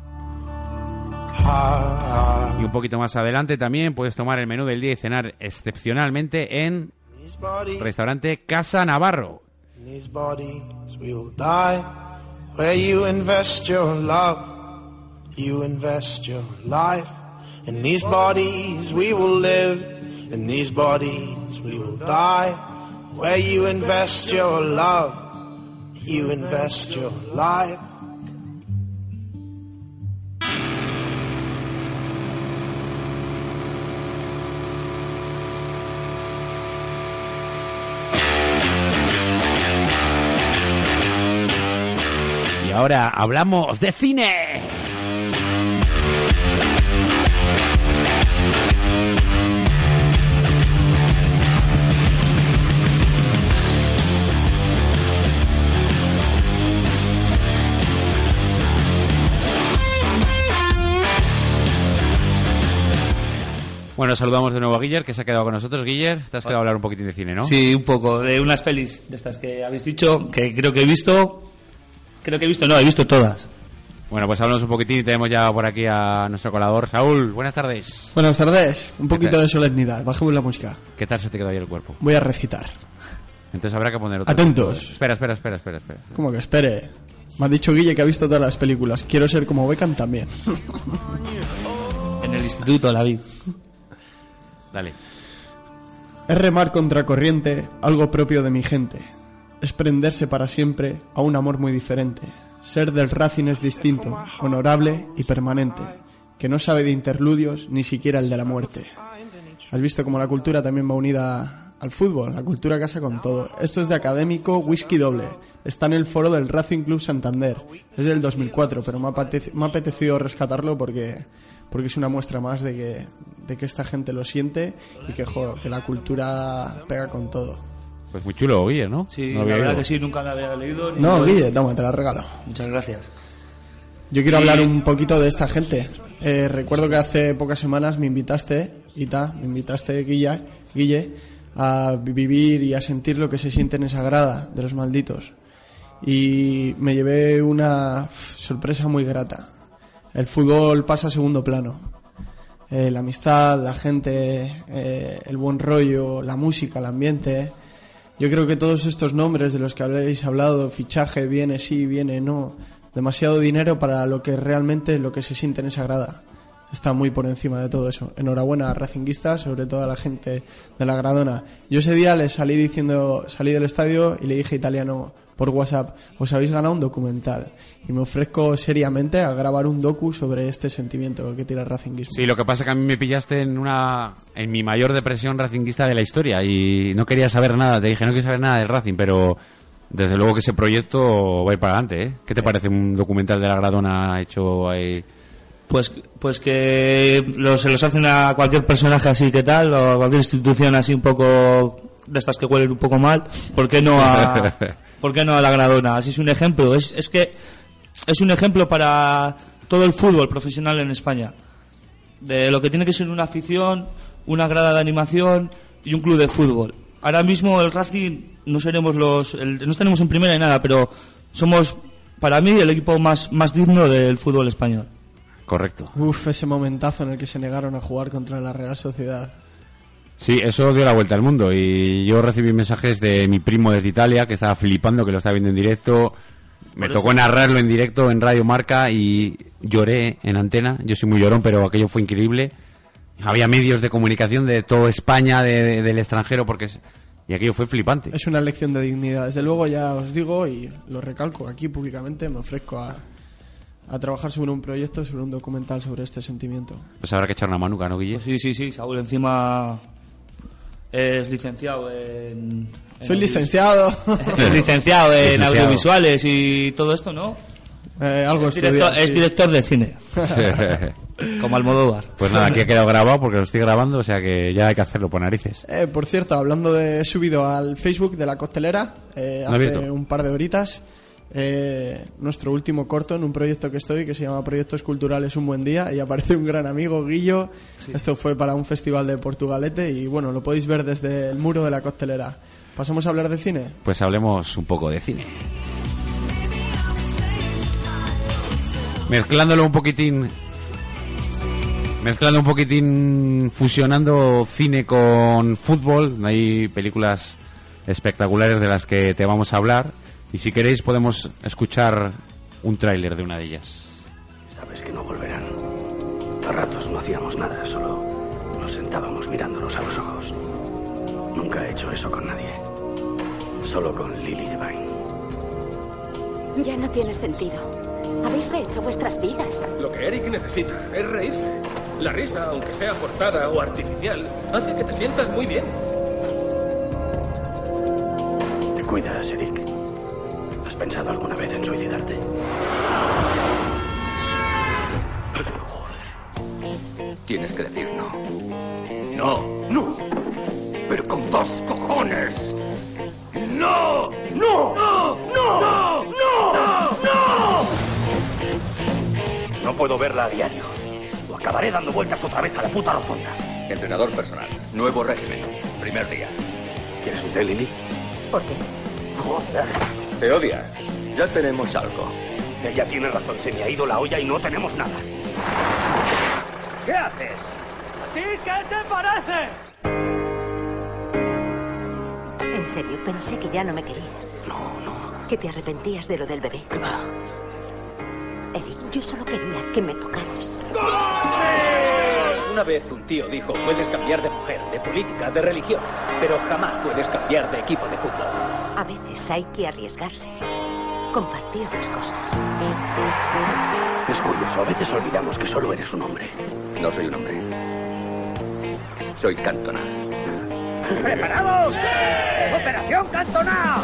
Y un poquito más adelante también puedes tomar el menú del día y cenar excepcionalmente en restaurante Casa Navarro. these bodies, we will die. Where you invest your love, you invest your life. In these bodies we will live, in these bodies we will die. Where you invest your love, you invest your life. Ahora hablamos de cine. Bueno, saludamos de nuevo a Guiller, que se ha quedado con nosotros. Guiller, te has quedado a hablar un poquitín de cine, ¿no? Sí, un poco, de unas pelis de estas que habéis dicho, que creo que he visto. Creo que he visto, no, he visto todas. Bueno, pues hablamos un poquitín y tenemos ya por aquí a nuestro colador. Saúl, buenas tardes. Buenas tardes. Un ¿Qué poquito de solemnidad. Bajemos la música. ¿Qué tal se te quedó ayer el cuerpo? Voy a recitar. Entonces habrá que poner otro. Atentos. Espera, espera, espera, espera, espera. Como que espere. Me ha dicho Guille que ha visto todas las películas. Quiero ser como Beckham también. En el instituto la vi. Dale. Es remar contracorriente, algo propio de mi gente. Es prenderse para siempre a un amor muy diferente. Ser del Racing es distinto, honorable y permanente, que no sabe de interludios ni siquiera el de la muerte. Has visto como la cultura también va unida al fútbol, la cultura casa con todo. Esto es de académico whisky doble. Está en el foro del Racing Club Santander. Es del 2004, pero me ha, me ha apetecido rescatarlo porque, porque es una muestra más de que, de que esta gente lo siente y que, jo, que la cultura pega con todo. Pues muy chulo, Guiller, ¿no? Sí, No la verdad oído. que sí, nunca la había leído. ni- No, Guille, toma, te la regalo. Muchas gracias. Yo quiero Y- hablar un poquito de esta gente. Eh, recuerdo que hace pocas semanas me invitaste, Ita, me invitaste, Guilla, Guille, a vivir y a sentir lo que se siente en esa grada de los malditos. Y me llevé una sorpresa muy grata. El fútbol pasa a segundo plano. Eh, la amistad, la gente, eh, el buen rollo, la música, el ambiente. Yo creo que todos estos nombres de los que habéis hablado, fichaje, viene sí, viene no, demasiado dinero para lo que realmente lo que se siente en esa grada. Está muy por encima de todo eso. Enhorabuena a Racinguistas, sobre todo a la gente de la Gradona. Yo ese día le salí diciendo, salí del estadio y le dije italiano por WhatsApp, os habéis ganado un documental y me ofrezco seriamente a grabar un docu sobre este sentimiento que tiene el racinguismo. Sí, lo que pasa es que a mí me pillaste en una en mi mayor depresión racinguista de la historia y no quería saber nada. Te dije, no quiero saber nada del Racing, pero desde luego que ese proyecto va a ir para adelante, ¿eh? ¿Qué te parece un documental de la Gradona hecho ahí? Pues, pues que lo- se los hacen a cualquier personaje así que tal, o a cualquier institución así un poco de estas que huelen un poco mal, ¿por qué no a, ¿por qué no a la Gradona? Así es un ejemplo. Es, es que es un ejemplo para todo el fútbol profesional en España. De lo que tiene que ser una afición, una grada de animación y un club de fútbol. Ahora mismo el Racing no seremos los, el- no estaremos en primera ni nada, pero somos para mí el equipo más, más digno del fútbol español. Correcto. Uf, ese momentazo en el que se negaron a jugar contra la Real Sociedad. Sí, eso dio la vuelta al mundo y yo recibí mensajes de mi primo desde Italia que estaba flipando, que lo estaba viendo en directo. Me Por tocó eso- narrarlo en directo en Radio Marca y lloré en antena. Yo soy muy llorón, pero aquello fue increíble. Había medios de comunicación de toda España, de- de- del extranjero, porque es- y aquello fue flipante. Es una lección de dignidad. Desde luego ya os digo y lo recalco aquí públicamente, me ofrezco a, a trabajar sobre un proyecto, sobre un documental sobre este sentimiento. Pues habrá que echar una manuca, ¿no, Guille? Pues sí, sí, sí, Saúl encima es licenciado en... en Soy licenciado. es licenciado en Licenciado. audiovisuales y todo esto, ¿no? Eh, algo es, director, es director de cine, como Almodóvar. Pues nada, aquí ha quedado grabado porque lo estoy grabando, o sea que ya hay que hacerlo por narices. Eh, por cierto, hablando de... He subido al Facebook de la costelera eh, ¿Lo has hace un par de horitas eh, nuestro último corto en un proyecto que estoy que se llama Proyectos Culturales Un Buen Día y aparece un gran amigo, Guillo. Esto fue para un festival de Portugalete y bueno, lo podéis ver desde el muro de la costelera. ¿Pasamos a hablar de cine? Pues hablemos un poco de cine. Mezclándolo un poquitín. Mezclando un poquitín, fusionando cine con fútbol. Hay películas espectaculares de las que te vamos a hablar. Y si queréis, podemos escuchar un tráiler de una de ellas. Sabes que no volverán. A ratos no hacíamos nada, solo nos sentábamos mirándonos a los ojos. Nunca he hecho eso con nadie. Solo con Lily Devine. Ya no tiene sentido. Habéis rehecho vuestras vidas. Lo que Eric necesita es reírse. La risa, aunque sea forzada o artificial, hace que te sientas muy bien. ¿Te cuidas, Eric? ¿Has pensado alguna vez en suicidarte? Tienes que decir no. No, no. Pero con dos cojones. No, no, no, no, no, no, no. No puedo verla a diario. O acabaré dando vueltas otra vez a la puta rotonda. Entrenador personal. Nuevo régimen. Primer día. ¿Quieres un té, Lily? ¿Por qué? Joder. Te odia. Ya tenemos algo. Ella tiene razón, se me ha ido la olla y no tenemos nada. ¿Qué haces? ¿Sí? ¿Qué te parece? En serio, pensé que ya no me querías. No, no. Que te arrepentías de lo del bebé. ¿Qué va? Eric, yo solo quería que me tocaras. Una vez un tío dijo, puedes cambiar de mujer, de política, de religión, pero jamás puedes cambiar de equipo de fútbol. A veces hay que arriesgarse. Compartir las cosas. Es curioso, a veces olvidamos que solo eres un hombre. No soy un hombre. Soy Cantona. ¿Preparados? ¡Operación Cantona!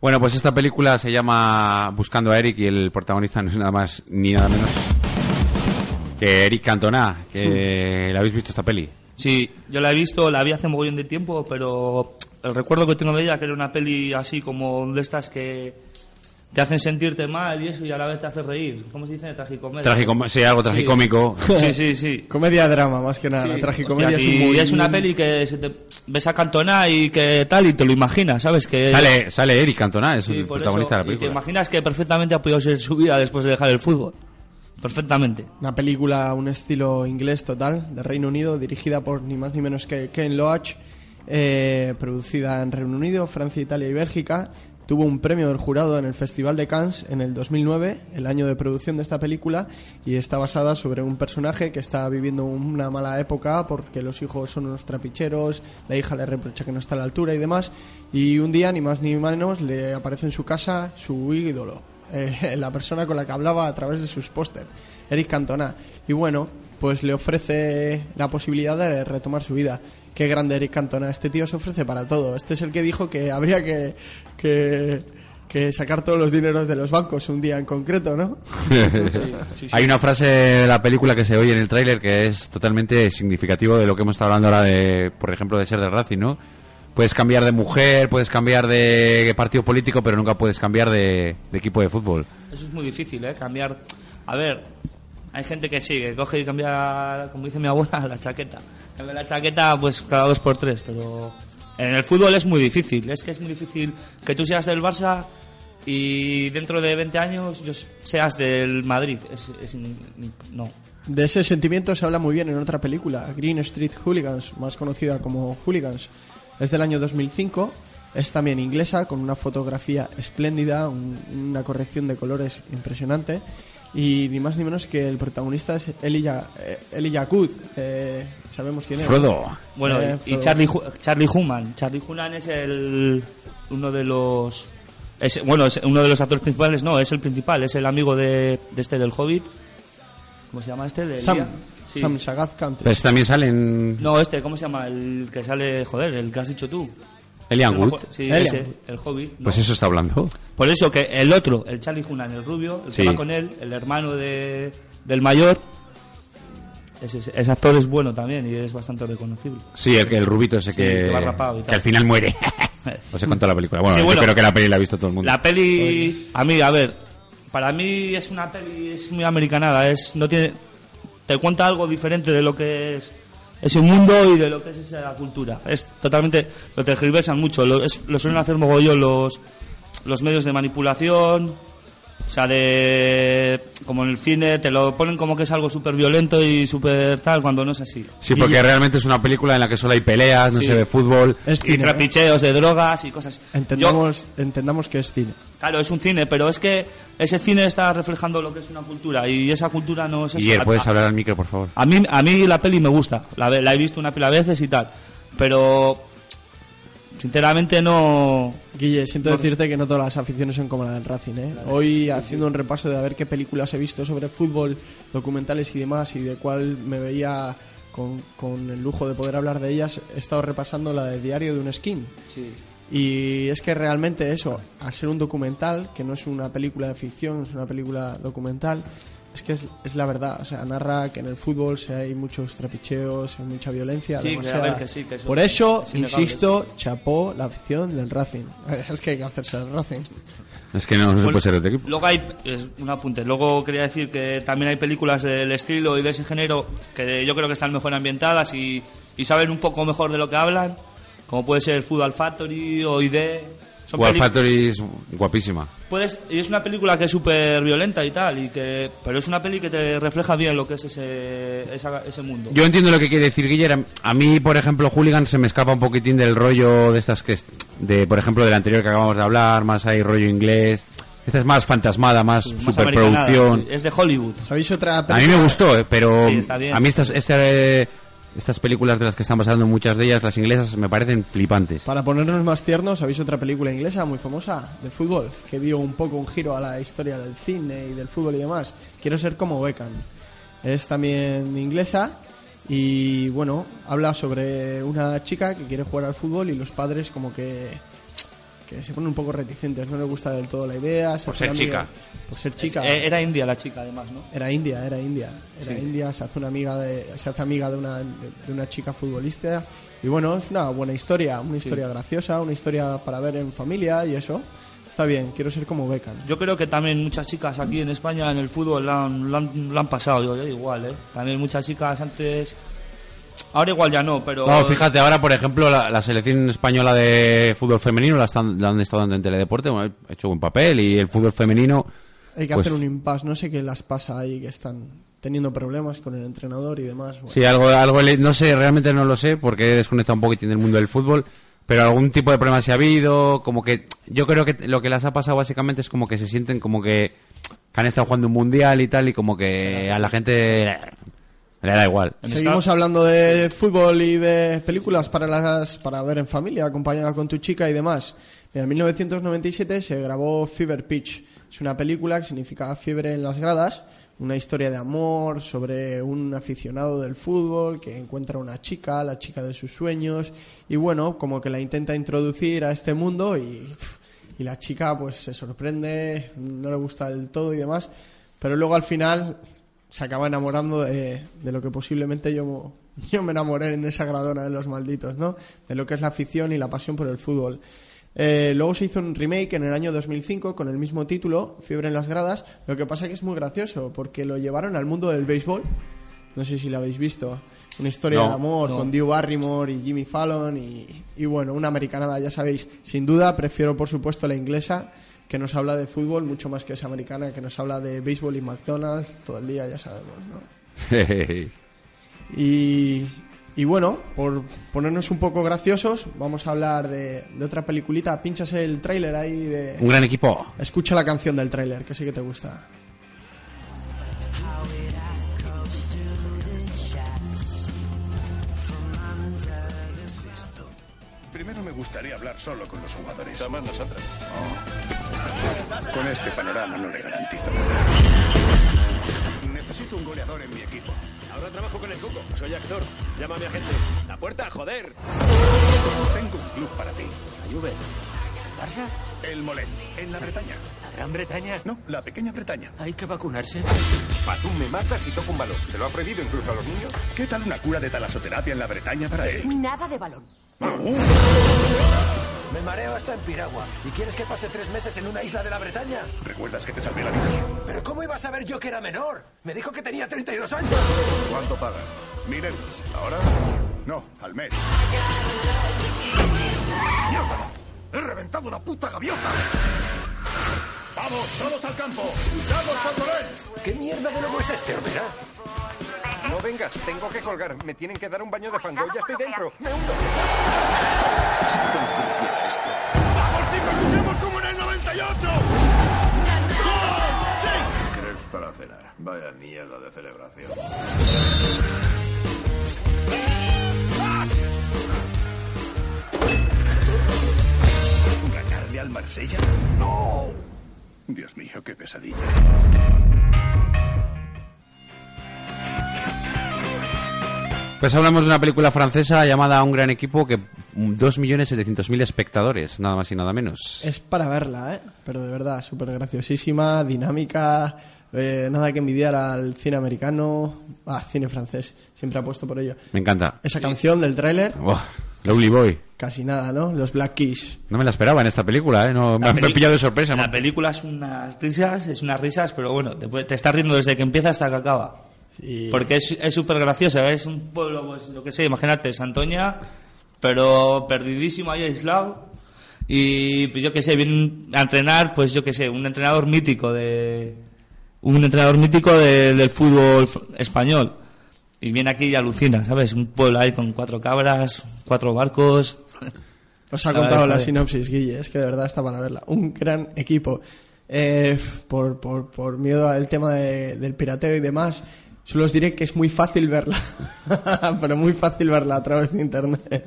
Bueno, pues esta película se llama Buscando a Eric y el protagonista no es nada más ni nada menos que Eric Cantona. Que ¿La habéis visto esta peli? Sí, yo la he visto, la vi hace mogollón de tiempo, pero el recuerdo que tengo de ella, que era una peli así como de estas que te hacen sentirte mal y eso, y a la vez te hace reír. ¿Cómo se dice? Tragicomedia. Tragicom- sí, algo tragicómico. Sí, sí, sí. Comedia-drama, más que nada. Sí, La tragicomedia hostia, es sí, muy... es una peli que se te ves a Cantona y que tal, y te lo imaginas, ¿sabes? Que Sale, sale Eric Cantona, es Sí, el protagonista eso, de la Y te película. imaginas que perfectamente ha podido ser su vida después de dejar el fútbol. Perfectamente. Una película, un estilo inglés total, de Reino Unido, dirigida por ni más ni menos que Ken Loach, eh, producida en Reino Unido, Francia, Italia y Bélgica. Tuvo un premio del jurado en el Festival de Cannes en el 2009, el año de producción de esta película, y está basada sobre un personaje que está viviendo una mala época porque los hijos son unos trapicheros, la hija le reprocha que no está a la altura y demás, y un día, ni más ni menos, le aparece en su casa su ídolo, eh, la persona con la que hablaba a través de sus póster, Eric Cantona. Y bueno, pues le ofrece la posibilidad de retomar su vida. Qué grande Eric Cantona, este tío se ofrece para todo. Este es el que dijo que habría que, que, que sacar todos los dineros de los bancos un día en concreto, ¿no? Hay una frase de la película que se oye en el tráiler que es totalmente significativo de lo que hemos estado hablando ahora de, por ejemplo, de ser de Racing, ¿no? Puedes cambiar de mujer, puedes cambiar de partido político, pero nunca puedes cambiar de, de equipo de fútbol. Eso es muy difícil, ¿eh? Cambiar. A ver, hay gente que sí, que coge y cambia, como dice mi abuela, la chaqueta. Cambia la chaqueta, pues cada dos por tres, pero en el fútbol es muy difícil. Es que es muy difícil que tú seas del Barça y dentro de 20 años yo seas del Madrid. Es, es- no. De ese sentimiento se habla muy bien en otra película, Green Street Hooligans, más conocida como Hooligans. Es del año 2005, es también inglesa, con una fotografía espléndida, un- una corrección de colores impresionante. Y ni más ni menos que el protagonista es Elijah, eh, Elijah Wood, eh, sabemos quién es. Frodo. Bueno, Eh, y Frodo. Charlie, Hu- Charlie Hunnam. Charlie Hunnam es el uno de los es, bueno, es uno de los actores principales, no, es el principal, es el amigo de, de este del Hobbit ¿Cómo se llama este? De Sam. Sí. Sam Sagat Country. Pues también salen No, este, ¿cómo se llama? El que sale, joder, el que has dicho tú. Elian Wood. acuerdo. Sí, Elian ese, el Hobbit. ¿no? Pues eso está hablando. Por eso que el otro, el Charlie Hunnam, el rubio, el que Sí. va con él, el hermano de, del mayor, ese, ese actor es bueno también y es bastante reconocible. Sí, el, el rubito ese Sí, que, que va rapado y tal. que al final muere. Os he contado la película. Bueno, Sí, yo creo que la peli la ha visto todo el mundo. La peli, a mí, a ver, para mí es una peli, es muy americanada, es, no tiene, te cuenta algo diferente de lo que es ese mundo y de lo que es esa cultura. Es totalmente, lo tergiversan mucho, lo, es- lo suelen hacer mogollón los, los medios de manipulación, o sea, de, como en el cine, te lo ponen como que es algo súper violento y súper tal, cuando no es así. Sí, porque realmente es una película en la que solo hay peleas, no Sí. se ve fútbol. Es Y cine. ¿eh? trapicheos de drogas y cosas. Yo- Entendamos, entendamos que es cine. Claro, es un cine, pero es que ese cine está reflejando lo que es una cultura y esa cultura no es eso. A- ¿puedes hablar al micro, por favor? A mí, a mí la peli me gusta, la, la he visto una pila de veces y tal, pero sinceramente no... Guille, siento No- decirte que no todas las aficiones son como la del Racing. ¿eh? Hoy, haciendo un repaso de a ver qué películas he visto sobre fútbol, documentales y demás, y de cuál me veía con, con el lujo de poder hablar de ellas, he estado repasando la de Diario de un Skin. Y es que realmente eso, al ser un documental, que no es una película de ficción, es una película documental, es que es, es la verdad. O sea, narra que en el fútbol se hay muchos trapicheos, hay mucha violencia. Sí, que demasiada. sí, que eso Por eso, es insisto, chapó la afición del Racing. Es que hay que hacerse el Racing. Es que no, no se puede ser otro equipo. Luego hay, es un apunte, luego quería decir que también hay películas del estilo y de ese género que yo creo que están mejor ambientadas y, y saben un poco mejor de lo que hablan, como puede ser Football Factory o ID. Son peli- Factory es guapísima. Puedes, y es una película que es súper violenta y tal, y que, pero es una peli que te refleja bien lo que es ese, esa- ese mundo. Yo entiendo lo que quiere decir Guillermo. A mí, por ejemplo, Hooligan se me escapa un poquitín del rollo de estas que... De, por ejemplo, del anterior que acabamos de hablar, más hay rollo inglés. Esta es más fantasmada, más Más superproducción. Es de Hollywood. ¿Sabéis otra A mí película? me gustó, eh, pero Sí, está bien. a mí estas, este- estas películas de las que están pasando muchas de ellas, las inglesas, me parecen flipantes. Para ponernos más tiernos, ¿sabéis otra película inglesa muy famosa de fútbol? Que dio un poco un giro a la historia del cine y del fútbol y demás. Quiero ser como Beckham. Es también inglesa y, bueno, habla sobre una chica que quiere jugar al fútbol y los padres como que que se ponen un poco reticentes, no les gusta del todo la idea. se Por ser amiga- chica. Por ser chica. Eh, Era india la chica, además, ¿no? Era india, era india. Era Sí. india, se hace una amiga de, se hace amiga de una, de, de una chica futbolista. Y bueno, es una buena historia, una historia graciosa, una historia para ver en familia y eso. Está bien, quiero ser como Beckham. Yo creo que también muchas chicas aquí en España en el fútbol la han, la han, la han pasado, yo, yo igual, ¿eh? También muchas chicas antes... Ahora igual ya no, pero... No, fíjate, ahora, por ejemplo, la, la selección española de fútbol femenino la, están, la han estado dando en Teledeporte, bueno, ha hecho buen papel y el fútbol femenino... Hay que pues, hacer un impasse, no sé qué las pasa ahí, que están teniendo problemas con el entrenador y demás. Bueno, Sí, algo, algo, no sé, realmente no lo sé porque he desconectado un poquitín del mundo del fútbol, pero algún tipo de problema se ha habido, como que yo creo que lo que les ha pasado básicamente es como que se sienten como que, que han estado jugando un mundial y tal y como que a la gente le da igual. Seguimos hablando de fútbol y de películas para las para ver en familia, acompañada con tu chica y demás. En 1997 se grabó Fever Pitch. Es una película que significa fiebre en las gradas, una historia de amor sobre un aficionado del fútbol que encuentra una chica, la chica de sus sueños, y bueno, como que la intenta introducir a este mundo y, y la chica pues se sorprende, no le gusta del todo y demás, pero luego al final se acaba enamorando de, de lo que posiblemente yo, yo me enamoré en esa gradona de los malditos, ¿no? De lo que es la afición y la pasión por el fútbol. Eh, luego se hizo un remake en el año 2005 con el mismo título, Fiebre en las gradas. Lo que pasa que es muy gracioso porque lo llevaron al mundo del béisbol. No sé si lo habéis visto. Una historia No, de amor no. con Drew Barrymore y Jimmy Fallon y, y bueno, una americanada, ya sabéis. Sin duda, prefiero por supuesto la inglesa que nos habla de fútbol mucho más que esa americana que nos habla de béisbol y McDonald's todo el día, ya sabemos, ¿no? Y, y bueno, por ponernos un poco graciosos, vamos a hablar de, de otra peliculita. Pinchas el tráiler ahí de... Un gran equipo. Escucha la canción del tráiler, que sé que te gusta. Primero me gustaría hablar solo con los jugadores. Somos nosotros. Con este panorama no le garantizo nada. Necesito un goleador en mi equipo. Ahora trabajo con el Coco. Soy actor. Llámame a gente. La puerta, joder. Tengo un club para ti. La Juve. ¿Barça? El Molen, en la Bretaña. ¿La Gran Bretaña? No, la pequeña Bretaña. Hay que vacunarse. Patú me mata si toco un balón. ¿Se lo ha prohibido incluso a los niños? ¿Qué tal una cura de talasoterapia en la Bretaña para él? Nada de balón. Me mareo hasta en Piragua. ¿Y quieres que pase tres meses en una isla de la Bretaña? ¿Recuerdas que te salvé la vida? ¿Pero cómo iba a saber yo que era menor? Me dijo que tenía 32 años. ¿Cuánto pagan? Mil euros. ¿Ahora? No, al mes. ¡Mierda! ¡He reventado una puta gaviota! ¡Vamos, todos al campo! ¡Vamos por Morel! ¿Qué mierda de lobo es este, Opera? No vengas, tengo que colgar. Me tienen que dar un baño de fango. Ya estoy dentro. Me hundo. Tom Cruise mira esto. ¡Vamos, chicos! ¡Luchemos como en el 98! ¡Gol! ¡Sí! Crepes para cenar. Vaya mierda de celebración. ¿Ganarle al Marsella? ¡No! Dios mío, qué pesadilla. Pues hablamos de una película francesa llamada Un gran equipo que 2.700.000 espectadores, nada más y nada menos. Es para verla, ¿eh? Pero de verdad, súper graciosísima, dinámica, eh, nada que envidiar al cine americano, ah, cine francés, siempre apuesto por ello. Me encanta. Esa canción del tráiler, Oh, Lovely Boy. casi nada, ¿no? Los Black Keys. No me la esperaba en esta película, ¿eh? No, me, peli- pillado de sorpresa. La película es unas risas, es unas risas, pero bueno, te, te estás riendo desde que empieza hasta que acaba. Porque es súper graciosa, es un pueblo, pues lo que sé, imagínate, Santoña, pero perdidísimo ahí aislado. Y pues yo que sé, viene a entrenar, pues yo que sé, un entrenador mítico de. Un entrenador mítico de- del fútbol español. Y viene aquí y alucina, ¿sabes? Un pueblo ahí con cuatro cabras, cuatro barcos. Os ha La contado la sinopsis, Guille, es que de verdad está para verla. Un gran equipo. Eh, por, por, por miedo al tema de- del pirateo y demás, solo os diré que es muy fácil verla. Pero muy fácil verla a través de internet.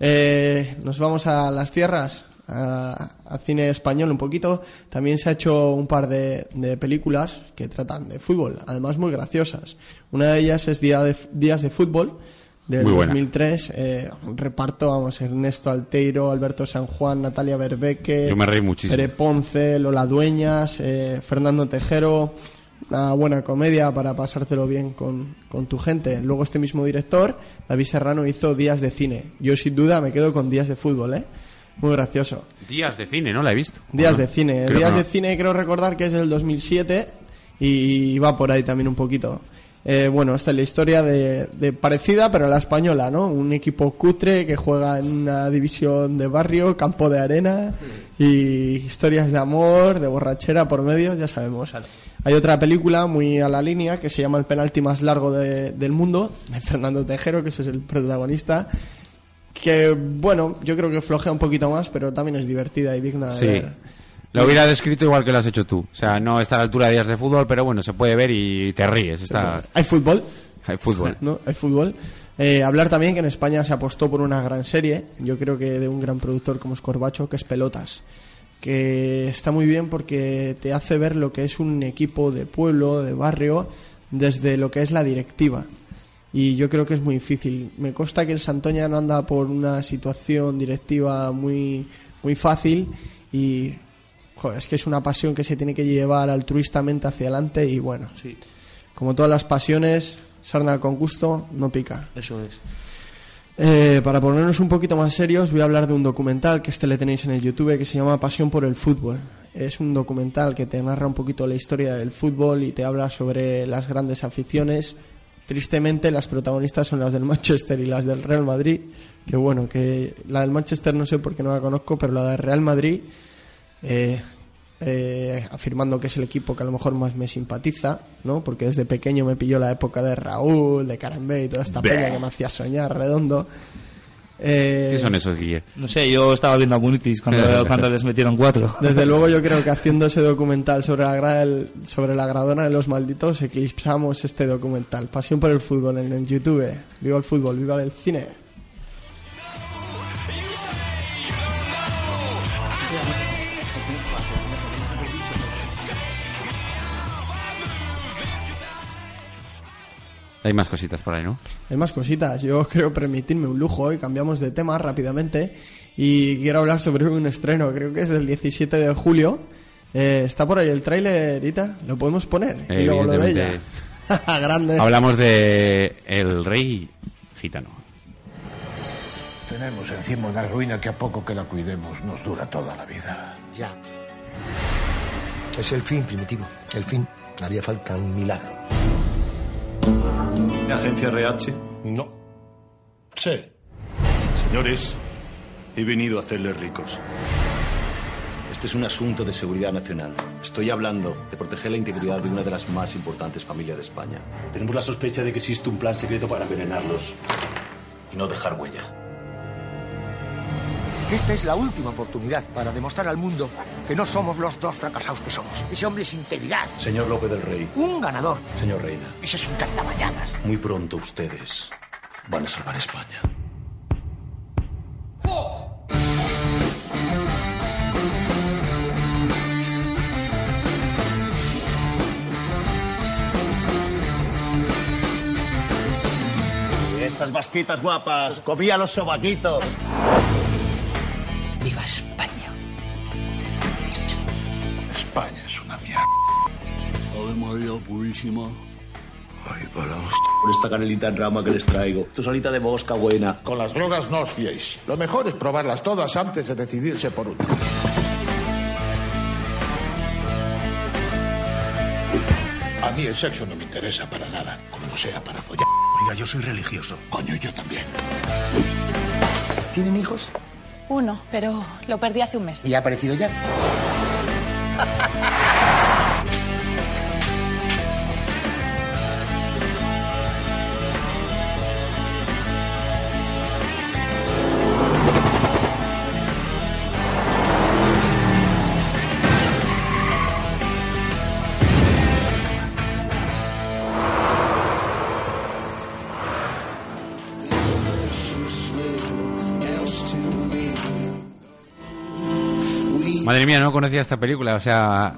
Eh, nos vamos a las tierras, a, a cine español un poquito. También se ha hecho un par de, de películas que tratan de fútbol, además muy graciosas. Una de ellas es Día de, Días de Fútbol, del Muy buena. 2003. Eh, reparto, vamos, Ernesto Alteiro, Alberto San Juan, Natalia Berbeque, Yo me reí muchísimo. Pere Ponce, Lola Dueñas, eh, Fernando Tejero. Una buena comedia para pasártelo bien con, con tu gente. Luego este mismo director, David Serrano, hizo Días de Cine. Yo sin duda me quedo con Días de Fútbol, ¿eh? Muy gracioso. Días de cine, ¿no? La he visto. Días de cine. Días no. de cine creo recordar que es del 2007 y va por ahí también un poquito. Eh, bueno, esta es la historia de, de parecida, pero a la española, ¿no? Un equipo cutre que juega en una división de barrio, campo de arena y historias de amor, de borrachera por medio, ya sabemos. Hay otra película muy a la línea que se llama El penalti más largo de- del mundo, de Fernando Tejero, que ese es el protagonista. Que, bueno, yo creo que flojea un poquito más, pero también es divertida y digna de Sí. ver. Lo hubiera descrito igual que lo has hecho tú. O sea, no está a la altura de días de fútbol, pero bueno, se puede ver y te ríes. Está... Hay fútbol. Hay fútbol. ¿no? Hay fútbol. Eh, hablar también que en España se apostó por una gran serie, yo creo que de un gran productor como es Corbacho, que es Pelotas. Que está muy bien porque te hace ver lo que es un equipo de pueblo, de barrio, desde lo que es la directiva. Y yo creo que es muy difícil. Me consta que el Santoña no anda por una situación directiva muy, muy fácil y joder, es que es una pasión que se tiene que llevar altruistamente hacia adelante y bueno, como todas las pasiones, sarna con gusto no pica. Eso es. Eh, para ponernos un poquito más serios, voy a hablar de un documental que este le tenéis en el YouTube que se llama Pasión por el Fútbol. Es un documental que te narra un poquito la historia del fútbol y te habla sobre las grandes aficiones. Tristemente, las protagonistas son las del Manchester y las del Real Madrid. Que bueno, que la del Manchester no sé por qué no la conozco, pero la del Real Madrid, eh, eh, afirmando que es el equipo que a lo mejor más me simpatiza, ¿no? Porque desde pequeño me pilló la época de Raúl, de Carambé y toda esta Bleh. peña que me hacía soñar redondo. Eh, ¿Qué son esos, Guille? No sé, yo estaba viendo a Munitis cuando, cuando les metieron cuatro. Desde luego yo creo que haciendo ese documental sobre la, el- sobre la gradona de los malditos eclipsamos este documental. Pasión por el fútbol en el YouTube. Viva el fútbol, viva el cine. Hay más cositas por ahí, ¿no? Hay más cositas. Yo creo permitirme un lujo hoy. Cambiamos de tema rápidamente. Y quiero hablar sobre un estreno. Creo que es del 17 de julio. Eh, está por ahí el tráiler, Ita. Lo podemos poner. Y luego lo de ella. Grande. Hablamos de El Rey Gitano. Tenemos encima una ruina que a poco que la cuidemos nos dura toda la vida. Ya. Es el fin, primitivo. El fin. Haría falta un milagro. ¿Agencia RH? No. Sí. Señores, he venido a hacerles ricos. Este es un asunto de seguridad nacional. Estoy hablando de proteger la integridad de una de las más importantes familias de España. Tenemos la sospecha de que existe un plan secreto para envenenarlos y no dejar huella. Esta es la última oportunidad para demostrar al mundo que no somos los dos fracasados que somos. Ese hombre es integridad. Señor López del Rey, Un ganador. señor Reina, Ese es un cantamañanas. muy pronto ustedes van a salvar España. Esas vasquitas guapas, comía los sobaquitos. Ave María Purísima. Ay, para hostia. Por esta canelita en rama que les traigo. Esto es solita de mosca buena. Con las drogas no os fiéis. Lo mejor es probarlas todas antes de decidirse por una. A mí el sexo no me interesa para nada, como no sea para follar. Oiga, yo soy religioso. Coño, yo también. ¿Tienen hijos? Uno, pero lo perdí hace un mes. ¿Y ha aparecido ya? mía, no conocía esta película, o sea,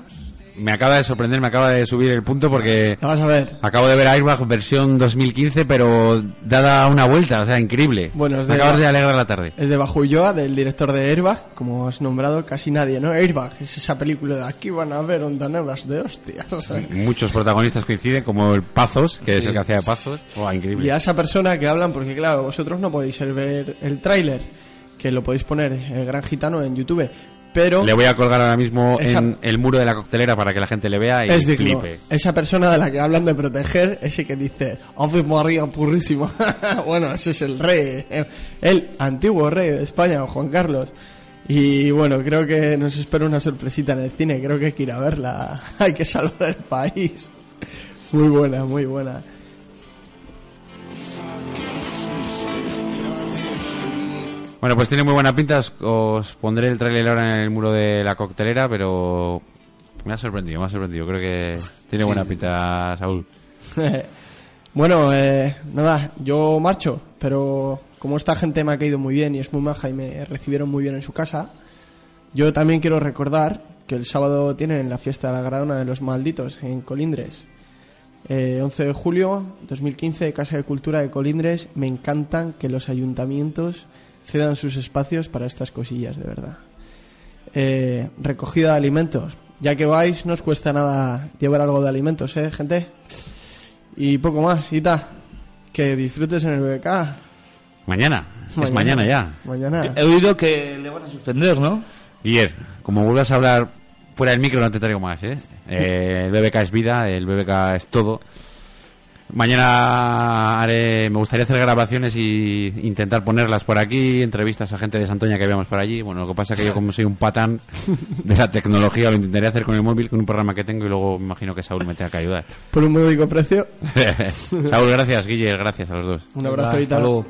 me acaba de sorprender, me acaba de subir el punto porque Vamos a ver. acabo de ver Airbag versión 2015, pero dada una vuelta, o sea, increíble. Bueno, es me de- acabas de alegrar la tarde. Es de Bajo Ulloa, del director de Airbag, como has nombrado casi nadie, ¿no? Airbag es esa película de aquí van a ver ondaneras de hostias. Muchos protagonistas coinciden, como el Pazos, que es el que hacía de Pazos. Buah, increíble. Y a esa persona que hablan, porque claro, vosotros no podéis ver el tráiler, que lo podéis poner, el Gran Gitano, en YouTube, pero... Le voy a colgar ahora mismo Esa- en el muro de la coctelera para que la gente le vea y es digno. flipe. Esa persona de la que hablan de proteger, ese que dice, Ave María Purísima. bueno, ese es el rey, eh, el antiguo rey de España, Juan Carlos. Y bueno, creo que nos espera una sorpresita en el cine, creo que hay que ir a verla. hay que salvar el país. Muy buena, muy buena. Bueno, pues tiene muy buena pinta. Os, os pondré el trailer ahora en el muro de la coctelera, pero me ha sorprendido, me ha sorprendido. Creo que tiene Sí. buena pinta, Saúl. bueno, eh, nada, yo marcho, pero como esta gente me ha caído muy bien y es muy maja y me recibieron muy bien en su casa, yo también quiero recordar que el sábado tienen la fiesta de la Gradona de los Malditos en Colindres. Eh, 11 de julio 2015, Casa de Cultura de Colindres. Me encantan que los ayuntamientos cedan sus espacios para estas cosillas, de verdad. Eh, recogida de alimentos. Ya que vais, no os cuesta nada llevar algo de alimentos, ¿eh, gente? Y poco más, y ta. Que disfrutes en el BBK. Mañana, es mañana ya. Mañana. He oído que le van a suspender, ¿no? Guiller, como vuelvas a hablar fuera del micro no te traigo más, ¿eh? Eh, el BBK es vida, el BBK es todo. Mañana haré, me gustaría hacer grabaciones y intentar ponerlas por aquí, entrevistas a gente de Santoña que veamos por allí. Bueno, lo que pasa es que yo como soy un patán de la tecnología lo intentaré hacer con el móvil, con un programa que tengo y luego me imagino que Saúl me tenga que ayudar. Por un módico precio. Saúl, gracias, Guiller, gracias a los dos. Un abrazo y tal.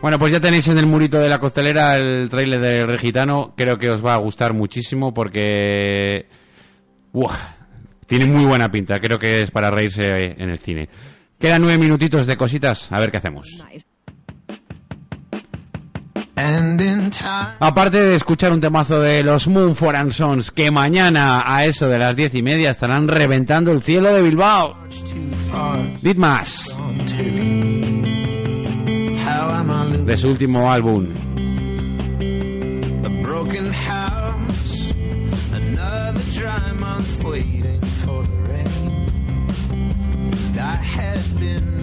Bueno, pues ya tenéis en el murito de la costelera el tráiler de Regitano. Creo que os va a gustar muchísimo porque... ¡Buah! Tiene muy buena pinta. Creo que es para reírse en el cine. Quedan nueve minutitos de cositas. A ver qué hacemos. Aparte de escuchar un temazo de los Moon and Sons, que mañana a eso de las diez y media estarán reventando el cielo de Bilbao. I losing de su último álbum. a broken house? Another dry month waiting for the rain. I had been